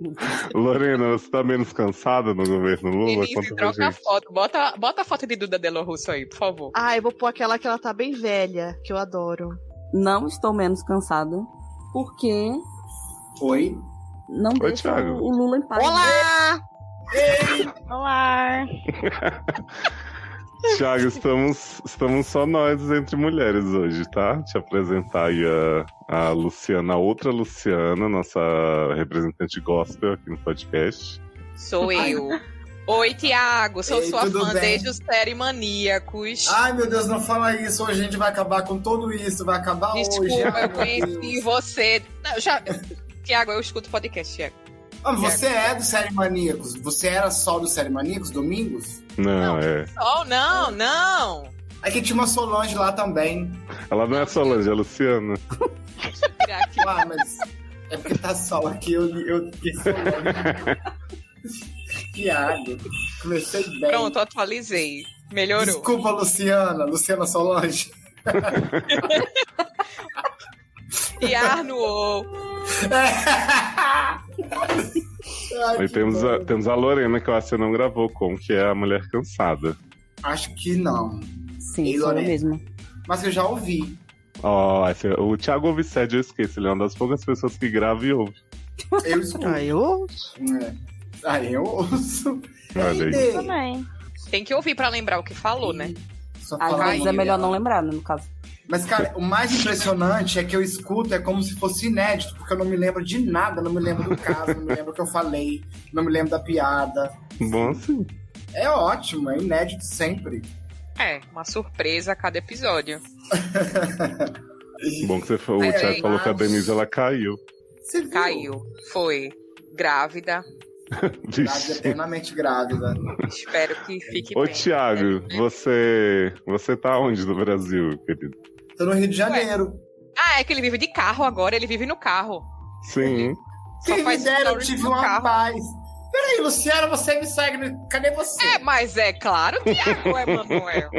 *laughs* Lorena, você tá menos cansada no governo Lula? Denise, troca a foto. Bota, bota a foto de Duda Delo Russo aí, por favor. Ah, eu vou pôr aquela que ela tá bem velha, que eu adoro. Não estou menos cansada, porque Oi? não Oi, deixa Thiago. o Lula em paz. Olá! Olá! *laughs* *laughs* Thiago, estamos, estamos só nós entre mulheres hoje, tá? Te apresentar aí a, a Luciana, a outra Luciana, nossa representante gospel aqui no podcast. Sou eu. Oi, Tiago. Sou Ei, sua fã bem? desde os Série Maníacos. Ai, meu Deus, não fala isso. Hoje a gente vai acabar com tudo isso. Vai acabar hoje. Desculpa, eu conheci você. Não, já... Tiago, eu escuto podcast, Tiago. Ah, você é do Série Maníacos. Você era só do Série Maníacos, domingos? Não, é. Oh, não, não. É que tinha uma Solange lá também. Ela não é Solange, é Luciana. Deixa eu tirar aqui. Ah, mas é porque tá sol aqui, eu, eu fiquei Solange. Tiago, comecei bem. Pronto, atualizei. Melhorou. Desculpa, Luciana. Luciana Solange. *laughs* E Arno. *laughs* Ai, que temos bom. a, temos a Lorena, que eu acho que você não gravou com, que é a Mulher Cansada. Acho que não. Sim, Ei, eu Lorena. mesma. Mas eu já ouvi. Ó, esse- o Thiago sede, eu esqueço. Ele é uma das poucas pessoas que grava e ouve. Eu escuto. Ah, eu ouço. É. Ah, eu ouço. Olha aí. Ei, Também. Tem que ouvir pra lembrar o que falou, né? só Às vezes é melhor não lembrar, né, no caso. Mas, cara, o mais impressionante é que eu escuto, é como se fosse inédito, porque eu não me lembro de nada, não me lembro do caso, não me lembro o que eu falei, não me lembro da piada. Bom, assim. É ótimo, é inédito sempre. É, uma surpresa a cada episódio. Bom que você falou, o É, Thiago falou que a Denise ela caiu. Você viu? Caiu. Foi. Grávida. *laughs* Grávida, Vixe. eternamente grávida. Espero que fique Ô, bem. Thiago, você. Você tá onde no Brasil, querido? Tô no Rio de Janeiro. Ah, é que ele vive de carro agora, ele vive no carro. Sim. Só Quem me dera, eu tive uma carro. paz. Peraí, Luciana, você me segue. Cadê você? É, mas é claro, Tiago Emanuel.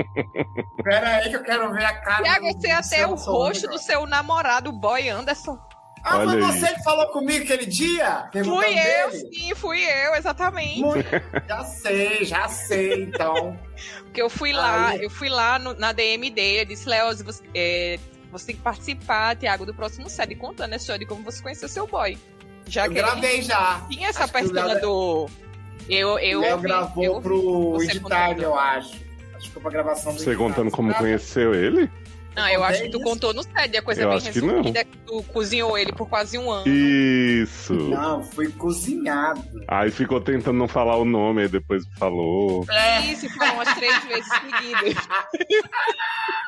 Peraí, que eu quero ver a cara. Tiago, você é até o rosto do seu namorado, o boy Anderson. Ah, Olha foi aí. você que falou comigo aquele dia? Fui eu, dele? sim, fui eu, exatamente. Muito- Já sei, já sei, então. Porque eu fui lá, eu fui lá no- na DM dele, eu disse, Leoz, você, é, você tem que participar, Tiago, do próximo série, contando a história de como você conheceu seu boy. Já Eu que ele gravei já. tinha essa Acho persona Léo- do... Eu, eu Léo ouvi, gravou eu ouvi pro. Time, eu acho. Acho que foi pra gravação do Você contando como Ah, conheceu ele? Não, eu acho que tu contou no série, a coisa Eu bem acho que não. resumida, que tu cozinhou ele por quase um ano. Isso. Não, fui cozinhado. Aí ficou tentando não falar o nome, aí depois falou. Isso, foram umas três vezes seguidas.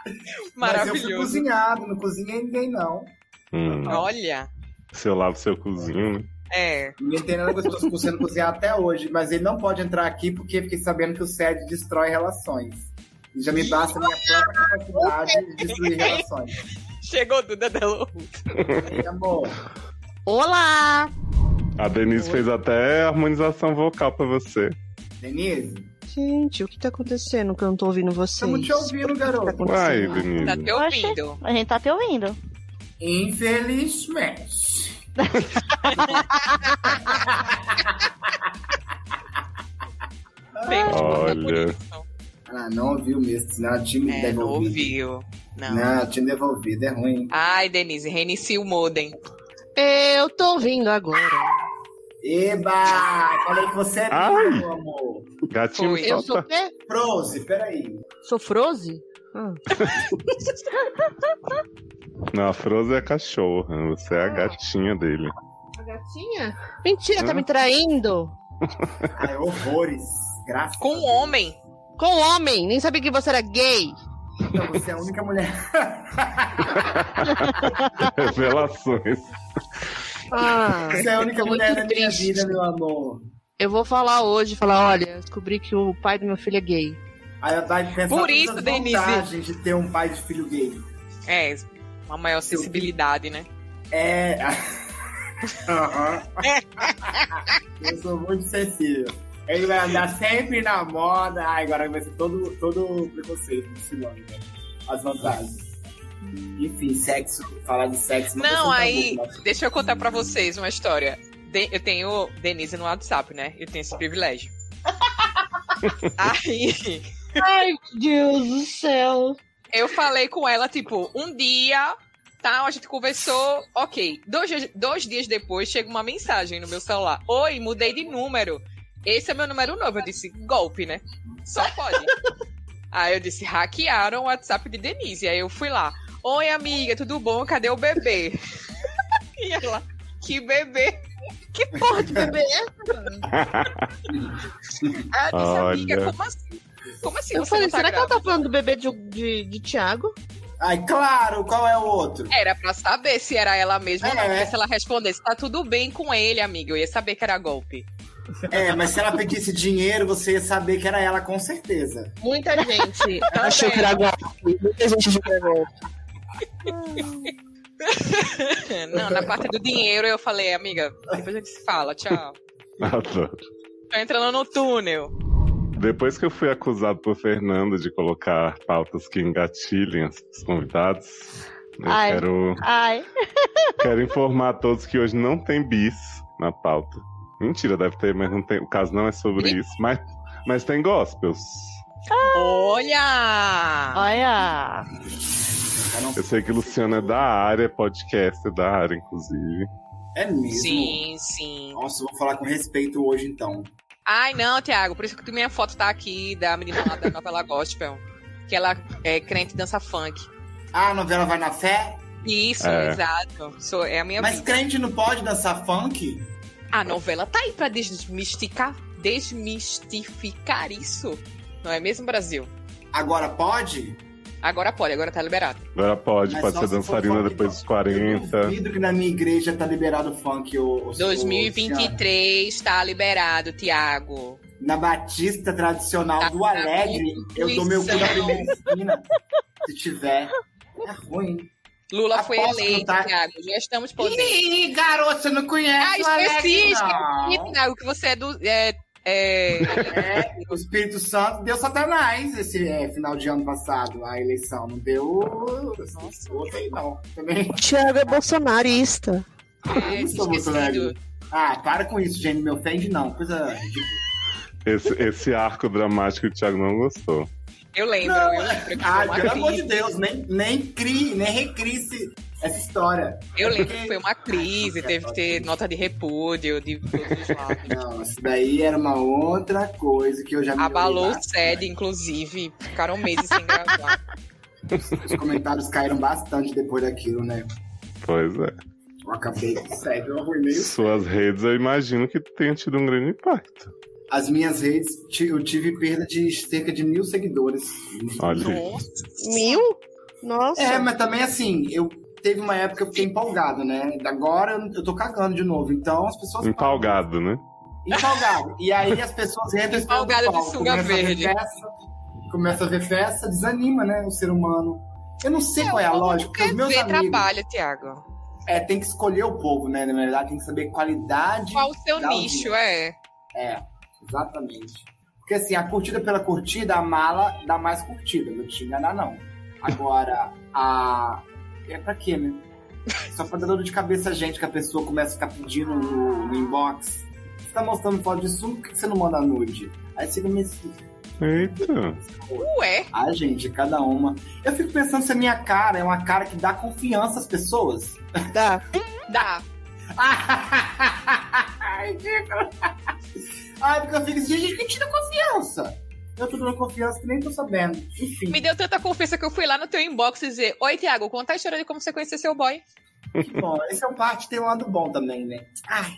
Mas eu fui Maravilhoso. cozinhado, não cozinhei ninguém, não. Hum, Olha, seu lado, seu cozinho, né? é. Ninguém tem nada com as pessoas sendo cozinhado até hoje, mas ele não pode entrar aqui porque fiquei sabendo que o SED destrói relações. E já me basta a minha própria capacidade de destruir relações. Chegou Duda Delo. Ei, amor. Olá! A Denise fez até harmonização vocal pra você. Denise, Gente, o que tá acontecendo que eu não tô ouvindo vocês? estamos te ouvindo, garoto. Tá Uai, acontecendo? Tá Denise. te ouvindo. A gente tá te ouvindo. Infelizmente. Olha. Ah, não ouviu mesmo, senão tinha me É, não devolvido. ouviu. Não. Não, tinha devolvido, é ruim. Ai, Denise, reinicia o modem. Eu tô ouvindo agora. Eba! Falei que você é Ai. meu amor. Gatinho Foi. Eu sou quê? Prose, peraí. Sou Froze? Ah. *laughs* Não, a Frozen é a cachorra. Você é a gatinha dele. A gatinha? Mentira, tá me traindo. Ai, horrores. Graças Com um Deus. homem. Com homem, nem sabia que você era gay. Não, você é a única mulher. *laughs* Revelações. Ah, Você é a única mulher da minha triste. vida, meu amor. Eu vou falar hoje, falar, olha, descobri que o pai do meu filho é gay. Aí ela vai pensar Por todas isso, as Denise. vantagens de ter um pai de filho gay. É, uma maior sensibilidade, né? É. *laughs* Aham. *laughs* Eu sou muito sensível. Ele vai andar sempre na moda. Ai, agora vai ser todo, todo preconceito ensinando, né? As vantagens. Enfim, sexo, falar de sexo. Não, questão aí, tabu, deixa eu contar pra vocês uma história. De- eu tenho Denise no WhatsApp, né? Eu tenho esse privilégio. *laughs* aí, Ai, Deus do céu. eu falei com ela, tipo, um dia, tal, a gente conversou, ok. Dois, dias- dois dias depois, chega uma mensagem no meu celular. Oi, mudei de número. Esse é meu número novo. Eu disse, golpe, né? Só pode. *laughs* Aí eu disse, hackearam o WhatsApp de Denise. Aí eu fui lá. Oi, amiga, tudo bom? Cadê o bebê? *laughs* e ela, que bebê? Que porra de bebê é essa? Aí eu disse, amiga, como assim? Como assim Eu você falei, não tá será que ela grávida? tá falando do bebê de, de, de Thiago? Ai, claro, qual é o outro? Era pra saber se era ela mesma ou não. É. Porque se ela respondesse, tá tudo bem com ele, amiga, eu ia saber que era golpe. É, mas se ela pedisse dinheiro, você ia saber que era ela, com certeza. Muita gente *laughs* achou que era golpe. Muita gente golpe. *laughs* não, na parte do dinheiro eu falei, amiga, depois a gente se fala, tchau. Adoro. Tô entrando no túnel. Depois que eu fui acusado por Fernando de colocar pautas que engatilhem os convidados, eu Ai. quero, Ai. *laughs* quero informar a todos que hoje não tem bis na pauta. Mentira, deve ter, mas não tem, o caso não é sobre isso. Mas, mas tem gospels. Olha! Olha. Não- Eu sei que Luciano é da área, podcast da área, inclusive. É mesmo? Sim, sim. Nossa, eu vou falar com respeito hoje, então. Ai, não, Tiago, por isso que minha foto tá aqui da menina lá da novela gospel. Que ela é crente e dança funk. Ah, a novela vai na fé? Isso, É. exato. Sou, é a minha Mas vida. crente não pode dançar funk? A novela tá aí pra desmistificar, desmistificar isso. Não é mesmo, Brasil? Agora pode? Agora pode, agora tá liberado. Agora pode, Mas pode ser se dançarina funk, depois dos 40. Eu duvido que na minha igreja tá liberado o funk. O, o- o- Luciano. 2023 tá liberado, Tiago. Na Batista tradicional Tá do na Alegre, eu dou meu cu na primeira esquina. Se tiver. É ruim. Lula foi Aposto que eleito, Tiago. Já estamos podendo. Ih, garoto, você não conhece Ah, o esqueci, não. esqueci, Tiago, que você é do. É, é... É, o Espírito Santo deu Satanás esse é, final de ano passado, a eleição. Não deu. Outra aí, não. Também. Thiago é bolsonarista. é, esquecido. Bolsonaro. Ah, para com isso, gente. Me ofende, não. Coisa ridícula. Esse, esse arco dramático o Thiago não gostou. Eu lembro, Não, eu lembro. que foi Ah, uma pelo amor de. Deus, nem, nem crie, nem recrie essa história. Eu lembro que foi uma crise, teve que ter nota de repúdio de todos os lados. Não, isso daí era uma outra coisa que eu já me Abalou o SED, inclusive. Ficaram meses sem gravar. Os comentários caíram bastante depois daquilo, né? Pois é. Eu acabei o SED, eu arruinei Suas redes eu imagino que tenha tido um grande impacto. As minhas redes, eu tive perda de cerca de mil seguidores. Olha. Nossa. Mil? Nossa. É, mas também assim, eu teve uma época que eu fiquei empolgado, né? Agora eu, tô cagando de novo. Então as pessoas. Empalgado, né? Empolgado. E aí as pessoas entram em Empolgado de sunga começa a ver verde. Festa, começa a ver festa, desanima, né? O ser humano. Eu não sei qual é a lógica, porque os meus ver amigos. trabalho, Tiago. É, tem que escolher o povo, né? Na verdade, tem que saber qualidade. Qual o seu nicho, audiência. é? É, exatamente. Porque assim, a curtida pela curtida, a mala dá mais curtida, não te enganar, não. Agora, a. É pra quê, né? Só pra dar dor de cabeça a gente que a pessoa começa a ficar pedindo no, no inbox. Você tá mostrando foto de sumo, por que você não manda nude? Aí você começa. Eita. Ué? Ah, gente, cada uma. Eu fico pensando se a minha cara é uma cara que dá confiança às pessoas. Dá. *laughs* Dá. *laughs* Ai, ridículo. Ai, porque eu fico assim, gente, que tira confiança. Eu tô dando confiança que nem tô sabendo. Enfim, Me deu tanta confiança que eu fui lá no teu inbox e dizer: Oi, Tiago, conta a história de como você conheceu seu boy. que bom. Esse é um parte tem um lado bom também, né? Ai,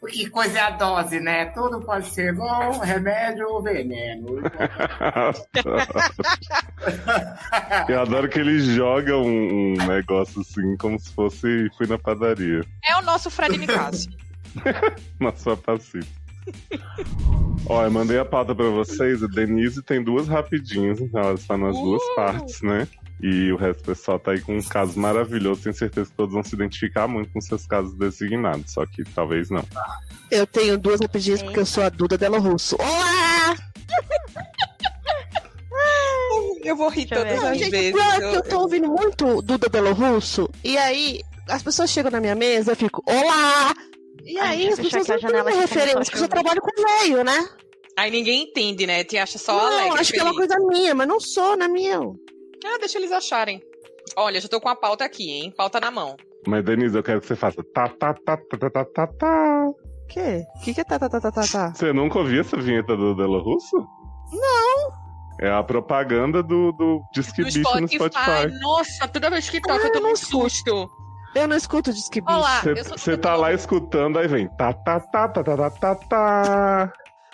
porque coisa é a dose, né? Tudo pode ser bom, remédio ou veneno. *laughs* Eu adoro que ele joga um, um negócio assim, como se fosse fui na padaria. É o nosso Fred Nicásio. Na sua passiva. *laughs* Ó, eu mandei a pauta pra vocês. A Denise tem duas rapidinhas, então ela está nas duas Uh! partes, né? E o resto do pessoal tá aí com um caso maravilhoso. Tenho certeza que todos vão se identificar muito com seus casos designados. Só que talvez não. Eu tenho duas rapidinhas porque eu sou a Duda Delo Russo. Olá! Eu vou rir Deixa eu ver todas Não, as gente, vezes. pior é que Eu- eu tô ouvindo muito Duda Delo Russo. E aí, as pessoas chegam na minha mesa, eu fico, olá! E Ai, aí, as pessoas não têm referência, porque eu trabalho com velho, né? Aí ninguém entende, né? Te acha só não, alegre. acho que é uma feliz. coisa minha, mas não sou, não é minha. Ah, deixa eles acharem. Olha, já tô com a pauta aqui, hein? Pauta na mão. Mas, Denise, eu quero que você faça tá, tá, tá, tá, tá, tá, tá, tá. O quê? O que que é tá, tá, tá, tá, tá, tá? Você nunca ouviu essa vinheta do Delo Russo? Não! É a propaganda do, do Disque Do Bicho no Spotify. Nossa, toda vez que toca, Ah, eu tô não num susto. Eu não escuto Disque Bicho. Olá, Você tá lá escutando, aí vem tá, tá, tá, tá, tá, tá, tá, tá.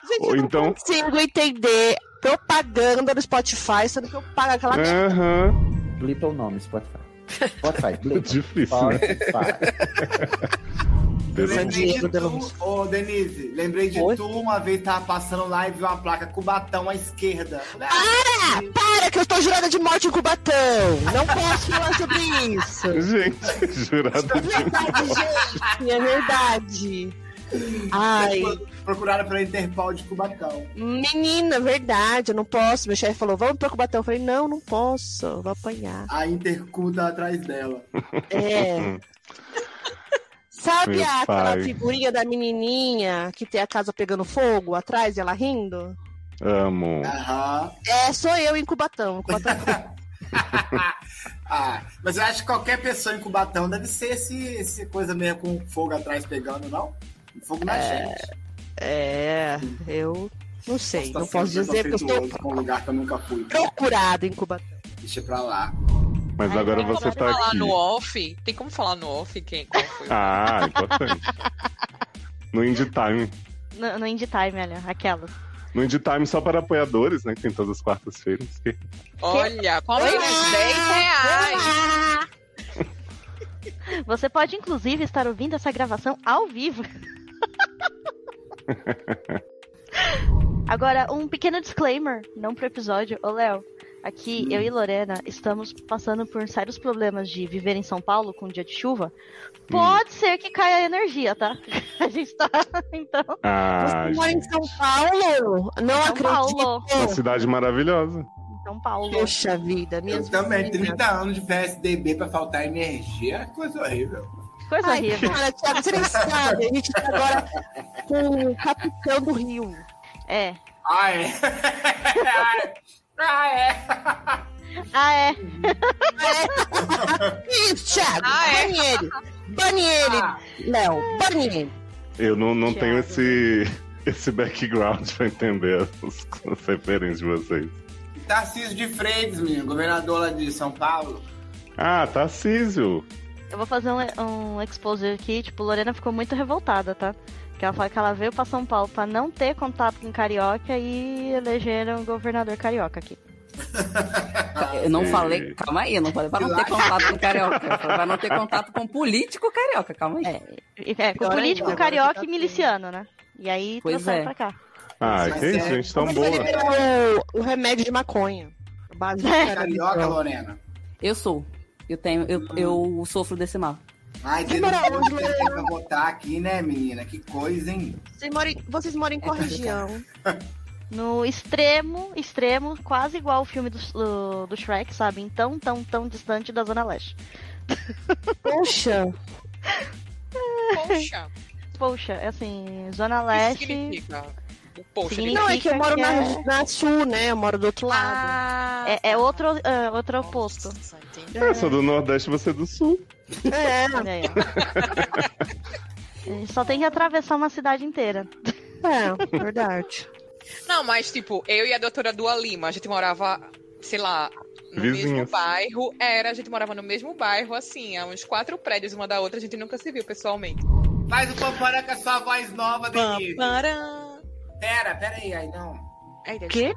Gente, Ou eu não então- consigo entender propaganda no Spotify, sendo que eu pago aquela. Aham. Blipa o nome, Spotify. Spotify, *laughs* blipa. Difícil, né? Spotify. Desse- Lembrei de tu, ô Denise, lembrei de Oi? tu uma vez tava passando lá e viu uma placa Cubatão à esquerda. Falei, Ah, para que eu estou jurada de morte em Cubatão. Não posso falar sobre isso. *laughs* Gente, jurado É de verdade, gente. É verdade. Ai, Procuraram pela Interpol de Cubatão. menina, verdade, eu não posso. Meu chefe falou, vamos pro Cubatão. Eu falei, não, não posso, vou apanhar. A Intercu tá atrás dela. É. *laughs* Sabe Meu aquela pai. figurinha da menininha que tem a casa pegando fogo atrás e ela rindo? Amo. Aham. É, sou eu em Cubatão. Cubatão. *laughs* Ah, mas eu acho que qualquer pessoa em Cubatão deve ser esse, esse coisa mesmo com fogo atrás pegando, não? Fogo na gente. É, eu não sei, Tá não posso dizer que eu estou um lugar que eu nunca fui. procurado em Cubatão. Deixa pra lá. Mas agora Tem você como tá falar aqui. no off? Tem como falar no off quem qual foi? Ah, *laughs* importante. No Indie Time. No, no Indie Time, olha, aquela. No Indie Time só para apoiadores, né? Que tem todas as quartas-feiras. que- Olha, com menos 10 reais. Você pode, inclusive, estar ouvindo essa gravação ao vivo. *laughs* Agora, um pequeno disclaimer, não pro episódio. Ô, Léo, aqui eu e Lorena estamos passando por sérios problemas de viver em São Paulo com um dia de chuva. Pode ser que caia a energia, tá? *laughs* A gente tá. Então. Ah, Você mora em. São Paulo? Não São acredito. Paulo. Uma cidade maravilhosa. São Paulo. Poxa vida, minhas Eu também, vizinhas. 30 anos de PSDB pra faltar energia, coisa horrível. Coisa Ai, horrível. cara, Thiago, você nem sabe. A gente tá agora com o capitão do Rio. É. *laughs* Ah, é? ah, é? Ah, é. Isso, Thiago, Ah, é? bane ele. Bane ele, Ah, Léo, bane ele. Eu não, não Thiago. tenho esse, esse background pra entender as, as referências de vocês. Tarcísio de Freitas, menino, governador lá de São Paulo. Ah, Tarcísio. Eu vou fazer um, um exposure aqui. Tipo, Lorena ficou muito revoltada, tá? Que ela fala que ela veio pra São Paulo pra não ter contato com carioca e elegeram o governador carioca aqui. Eu não falei, calma aí, eu não falei pra não ter contato com carioca. Eu falei pra não ter contato com político carioca, calma aí. É, é com político, ainda, agora carioca tá e miliciano, né? E aí Pois trouxeram é. pra cá. Ah, Mas que isso, é- gente, tão Mas boa. o, o remédio de maconha. Base de Carioca. Lorena. Eu sou. Eu tenho, eu, eu sofro desse mal. Ai, Você dedo podre onde, que tem Lorena? pra votar aqui, né, menina? Que coisa, hein? Vocês moram, em- vocês moram em qual região? *laughs* No extremo, extremo, quase igual o filme do, do, do Shrek, sabe? Então, tão, tão distante da Zona Leste. *laughs* Poxa, Poxa, Poxa, é assim, Zona o que Leste. significa? O poxa Significa- não, é que eu moro na, que na sul, né? Eu moro do outro lado. Ah, É, é outro, é, outro oposto. Nossa, entendi. Eu sou do Nordeste, você é do Sul. É, gente só tem que atravessar uma cidade inteira. é, verdade. Não, mas tipo, eu e a doutora Dua Lima, a gente morava, sei lá, no Vizinhas. mesmo bairro. Era, a gente morava no mesmo bairro, assim, a uns quatro prédios uma da outra, a gente nunca se viu pessoalmente. Faz o pampara com a sua voz nova, Denise. Pamparam. Pera, pera aí, aí não. Ai, Quê?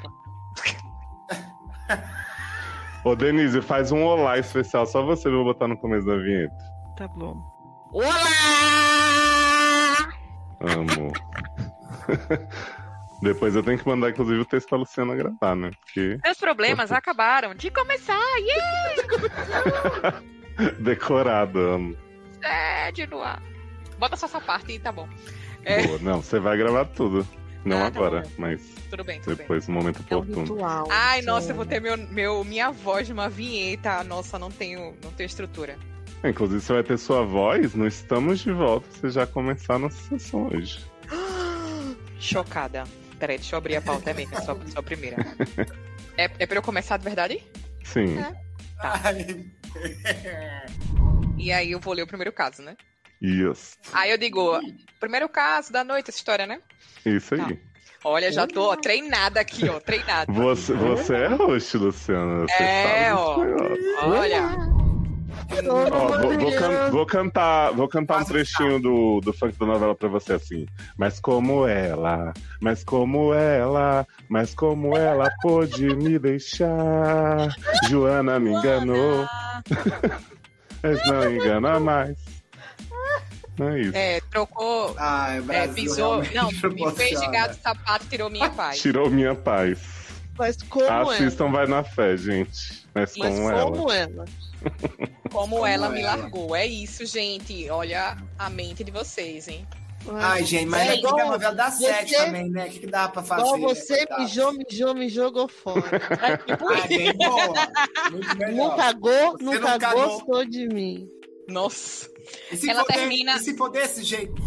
*laughs* Ô, Denise, faz um olá especial, só você eu vou botar no começo da vinheta. Tá bom. Amo. *laughs* Depois eu tenho que mandar, inclusive, o texto pra Luciana gravar, né? Porque Meus problemas acabaram de começar. Yeah! *laughs* decorado, amo. Sede no ar. Bota só essa parte e tá bom. É. Boa. Não, você vai gravar tudo. Não Ah, tá agora, mas Tudo bem, tudo bem. depois, no momento É um oportuno. ritual. Ai, nossa, É. eu vou ter meu, meu, minha voz numa vinheta. Nossa, não tenho, não tenho estrutura. Inclusive, você vai ter sua voz no Estamos de Volta. Você já começar nossa sessão hoje. *gasps* Chocada. Peraí, deixa eu abrir a pauta, é mesmo, só, só a primeira. *laughs* É, é pra eu começar de verdade? Sim. É. Ai. *laughs* E aí eu vou ler o primeiro caso, né? Isso. Aí eu digo, primeiro caso da noite, essa história, né? Isso Tá. aí. Olha, já tô ó, treinada aqui, ó, treinada. Você, você é host, Luciana. Você É, ó. Olha. Ó, vou, vou can- vou cantar, vou cantar um trechinho do, do funk da novela pra você assim. Mas como ela, mas como ela, mas como ela pôde me deixar? Joana me enganou. *laughs* Mas não engana mais. Não é isso. É, trocou. Ai, o É, Brasil pisou. realmente Não, me fez de gato sapato, tirou minha *laughs* paz. Tirou minha paz. Mas como Assistam, vai na fé, gente. Mas ela? Mas como ela. como ela? *laughs* Como ela me ela. largou. É isso, gente. Olha a mente de vocês, hein? Ai, gente, mas É é igual a novela da você- sete também, né? O que, que dá pra fazer? Igual né, você coitado? mijou, mijou, me jogou fora. *laughs* Ai, bem boa. Muito melhor. não cagou, Você nunca não cagou. gostou de mim. Nossa. E se Ela for de- termina- E se for desse jeito?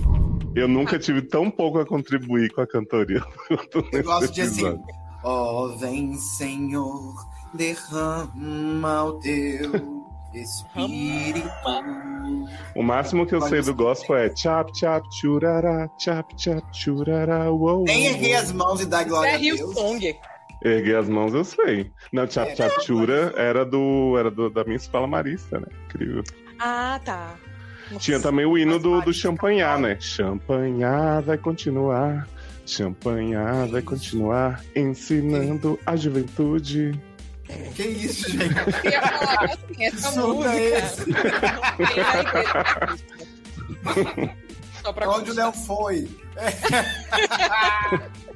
Eu nunca tive tão pouco a contribuir com a cantoria *laughs* Eu gosto de assim. Ó, vem, Senhor, derrama o teu Espírito. O máximo que eu sei do gospel é chap chap churará, chap chap churará, uou. Nem erguei as mãos e dar glória É a Deus. Song. Erguei as mãos, eu sei. Não, chap chap chura era do era do, da minha escola marista, né? Incrível. Ah, tá. Tinha também o hino do, do champanhar, né? Champanhar vai continuar, champanhar vai continuar, ensinando a juventude. Que isso, gente? Eu ia falar assim, essa Som música. é Onde o Léo foi? *laughs*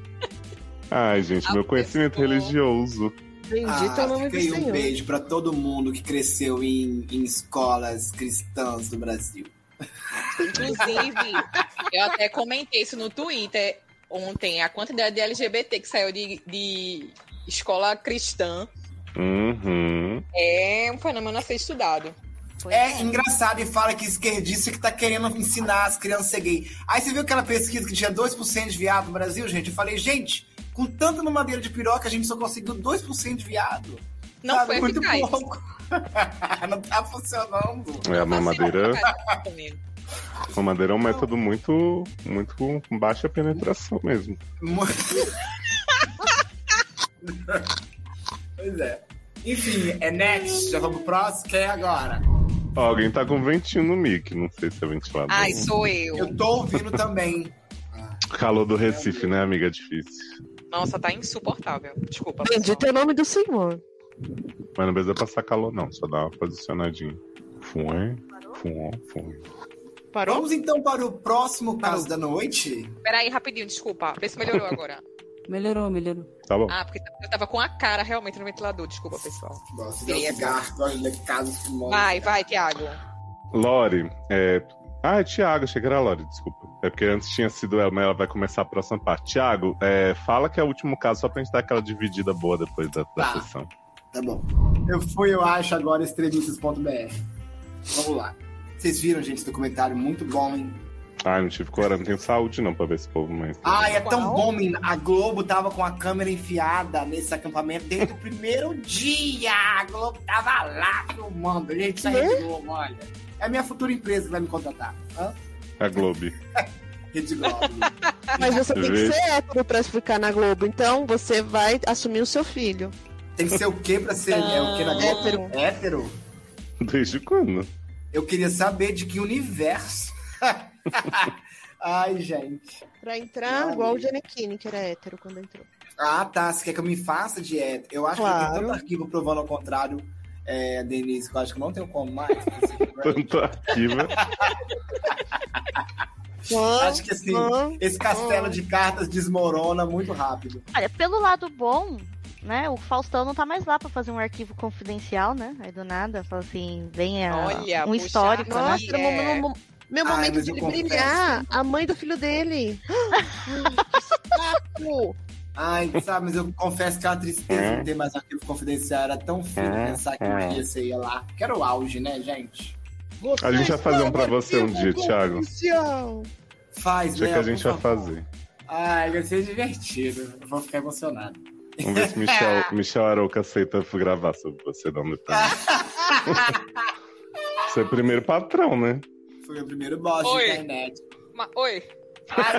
Ai, gente, meu conhecimento religioso. Bendito é o nome do um Senhor. beijo pra todo mundo que cresceu em, em escolas cristãs do Brasil. Inclusive, eu até comentei isso no Twitter ontem, a quantidade de LGBT que saiu de, de escola cristã Uhum. é um fenômeno a ser estudado. É engraçado e fala que esquerdista que tá querendo ensinar as crianças a ser gay. Aí você viu aquela pesquisa que tinha 2% de viado no Brasil, gente? Eu falei, gente, com tanta mamadeira de piroca, a gente só conseguiu 2% de viado. Não Sabe, foi muito eficaz. pouco. *laughs* Não tá funcionando. É, a mamadeira, mamadeira é um método muito, muito com baixa penetração mesmo. *laughs* pois é. Enfim, é next. Já vamos pro próximo. Quem é agora? Ó, alguém tá com ventinho no mic, não sei se é ventilador. Ai, sou eu. Eu tô ouvindo também. Calor do Recife, né, amiga? É difícil. Nossa, tá insuportável. Desculpa. Bendito é o nome do Senhor. Mas não precisa passar calor, não. Só dá uma posicionadinha. Fué, fué. Parou? Vamos então para o próximo caso da noite. Peraí, rapidinho, desculpa. Vê se melhorou agora. Melhorou, melhorou. Tá bom. Ah, porque eu tava com a cara realmente no ventilador. Desculpa, pessoal. De Queria- cigarro, gosto de casos fumosos. Vai, vai, Tiago. Lore, é. Ah, é Thiago, achei que era Lore, desculpa. É porque antes tinha sido ela, mas ela vai começar a próxima parte. Thiago, é, fala que é o último caso, só pra gente dar aquela dividida boa depois da, da Tá. sessão. Tá bom. Eu fui, eu acho, agora extremistas.br. Vamos lá. Vocês viram, gente, esse documentário muito bom, hein? Ai, não tive coragem, não tenho saúde não pra ver esse povo, mas. Ai, é tão bom, menina. A Globo tava com a câmera enfiada nesse acampamento desde o primeiro dia. A Globo tava lá filmando. Gente, aí é Rede Globo, olha. É a minha futura empresa que vai me contratar. Hã? A Globo. *laughs* Rede Globo. Mas você tem que ser hétero pra explicar na Globo. Então você vai assumir o seu filho. Tem que ser o quê pra ser é, o quê na Globo? Hétero. Hétero? Desde quando? Eu queria saber de que universo. *laughs* Ai, gente. Pra entrar, Ai. igual o Giannichini, que era hétero quando entrou. Ah, tá. Você quer que eu me faça de hétero? Eu acho que eu Claro. tenho tanto arquivo provando ao contrário, é, Denise, que eu acho que eu não tenho como mais. *laughs* Tanto arquivo. acho que assim, esse castelo de cartas desmorona muito rápido. Olha, pelo lado bom, né? O Faustão não tá mais lá pra fazer um arquivo confidencial, né? Aí do nada, fala assim, vem a- Olha, um puxa histórico, né? Nossa, o meu, meu- meu Ai, momento mas de brilhar. A mãe do filho dele. *laughs* que saco! Ai, *laughs* sabe, mas eu confesso que é uma tristeza não ter mais arquivo confidencial. Era tão fino pensar que um dia você ia lá. Que era o auge, né, gente? A gente vai fazer um pra você um dia, Thiago. Faz, Dia que Léo, a gente vai fazer. Ai, vai ser divertido. Eu vou ficar emocionado. Vamos ver se Michel, *laughs* Michel Arouca aceita gravar sobre você, um detalhe. *laughs* Você é primeiro patrão, né? Foi o primeiro boss Oi. de internet. Ma- Oi. Ah,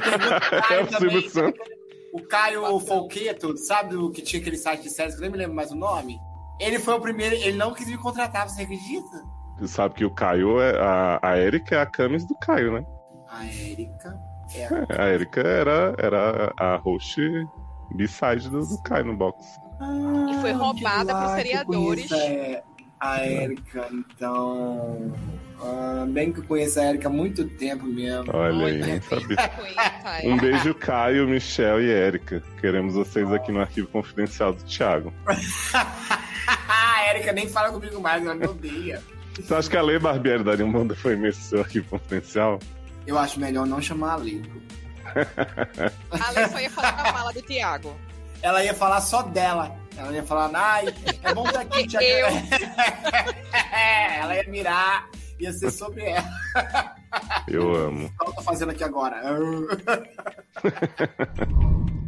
o É o Silvio. Santos. O Caio Folqueto, sabe o que tinha aquele site de séries que eu nem me lembro mais o nome? Ele foi o primeiro, ele não quis me contratar, você acredita? Você sabe que o Caio é. A, a Erika é a Camis do Caio, né? A Erika é É, a Erika era, era a host B-side do, do Caio no box. E foi roubada por Ah, que seriadores. é, a Erika, então. Ah, bem que eu conheço a Erika há muito tempo mesmo. Olha aí, nem sabia. Um beijo, Caio, Michel e Erika. Queremos vocês aqui no arquivo confidencial do Thiago. *laughs* a Erika nem fala comigo mais, ela me odeia. Você acha que a Lei Barbieri daria um depoimento no seu arquivo confidencial? Eu acho melhor não chamar a Lei. A Lei só ia falar da mala do Tiago. Ela ia falar só dela. Ela ia falar, ai, é bom estar aqui, Tiago. Eu. *laughs* ela ia mirar, ia ser sobre ela. Eu amo. O que eu tô fazendo aqui agora? *laughs*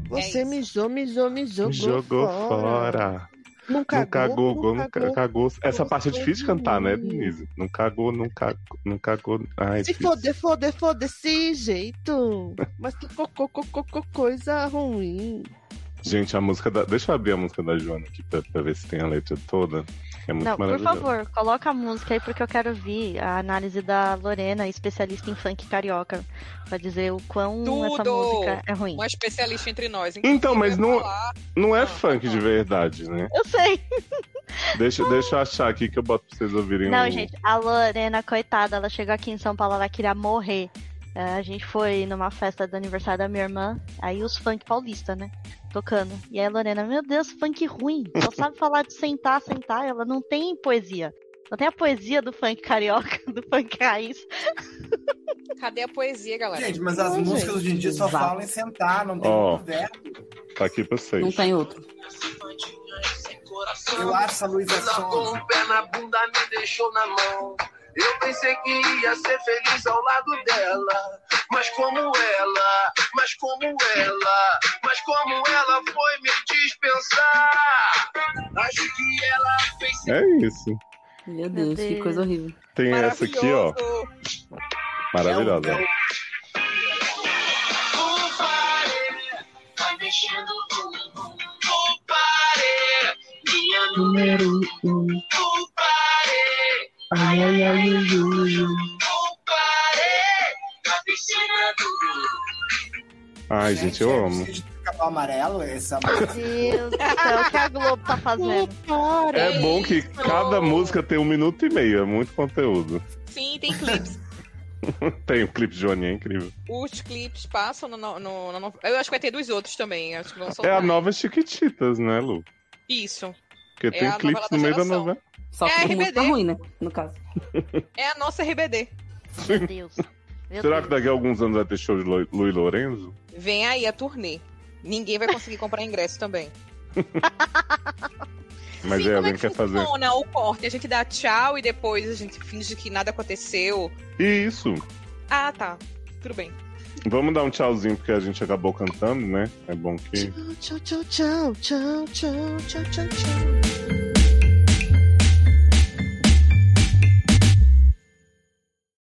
Você mijou, mijou, mijou. Jogou fora. Não Não cagou, cagou, não não cagou. cagou. Essa Não parte é difícil de cantar, né. Denise? Não cagou, não cagou, não cagou. Ai, Se difícil. foder, foder, foder desse jeito. Mas que cocô, cocô, cocô, coisa ruim. Gente, a música da. Deixa eu abrir a música da Joana aqui pra, pra ver se tem a letra toda. É muito Não, por favor, coloca a música aí porque eu quero ouvir a análise da Lorena, especialista em funk carioca, pra dizer o quão essa Tudo! música é ruim. Uma especialista entre nós. Então, mas não, falar- não é funk de verdade, né? Eu sei. Deixa, deixa eu achar aqui que eu boto pra vocês ouvirem Não, o- gente, a Lorena, coitada, ela chegou aqui em São Paulo, ela queria morrer. É, a gente foi numa festa do aniversário da minha irmã, aí os funk paulista, né? Tocando. E aí a Lorena, meu Deus, funk ruim. Só sabe falar de sentar, sentar. Ela não tem poesia. Não tem a poesia do funk carioca, *laughs* do funk raiz. Cadê a poesia, galera? Gente, mas as Não, músicas gente. hoje em dia só Exato. falam em sentar, não tem muito verbo. Tá aqui pra vocês. Não tem outro. Eu acho essa Luísa Sonza. Eu pensei que ia ser feliz ao lado dela. Mas como ela, mas como ela, mas como ela foi me dispensar. Acho que ela fez É isso. Meu Deus, que Deus. coisa horrível. Tem essa aqui, ó. Maravilhosa. É o- O pare, Ai, ai, ai, ai, ai, ai. gente, eu é amo. Capão amarelo, essa Meu Deus do céu, o que a Globo tá fazendo? *laughs* É bom que cada música tem um minuto e meio, é muito conteúdo. Sim, tem clipes. *laughs* Tem o clipe de Joaninha, é incrível. Os clipes passam no, no, no- no- Eu acho que vai ter dos outros também. Acho que vão É a nova Chiquititas, né, Lu? Isso. Porque É tem clipes no meio da novela. Só É que música RBD. ruim, né? No caso. *laughs* É a nossa RBD. Meu Deus. Meu Será Deus. que daqui a alguns anos vai ter show de Lu Lu e Lorenzo? Vem aí a turnê. Ninguém vai conseguir comprar ingresso também. *laughs* Mas Sim, é, como alguém é que quer fazer. funciona o corte? A gente dá tchau e depois a gente finge que nada aconteceu. Isso. Ah, tá. Tudo bem. Vamos dar um tchauzinho porque a gente acabou cantando, né? É bom que. Tchau, tchau, tchau, tchau, tchau, tchau, tchau, tchau.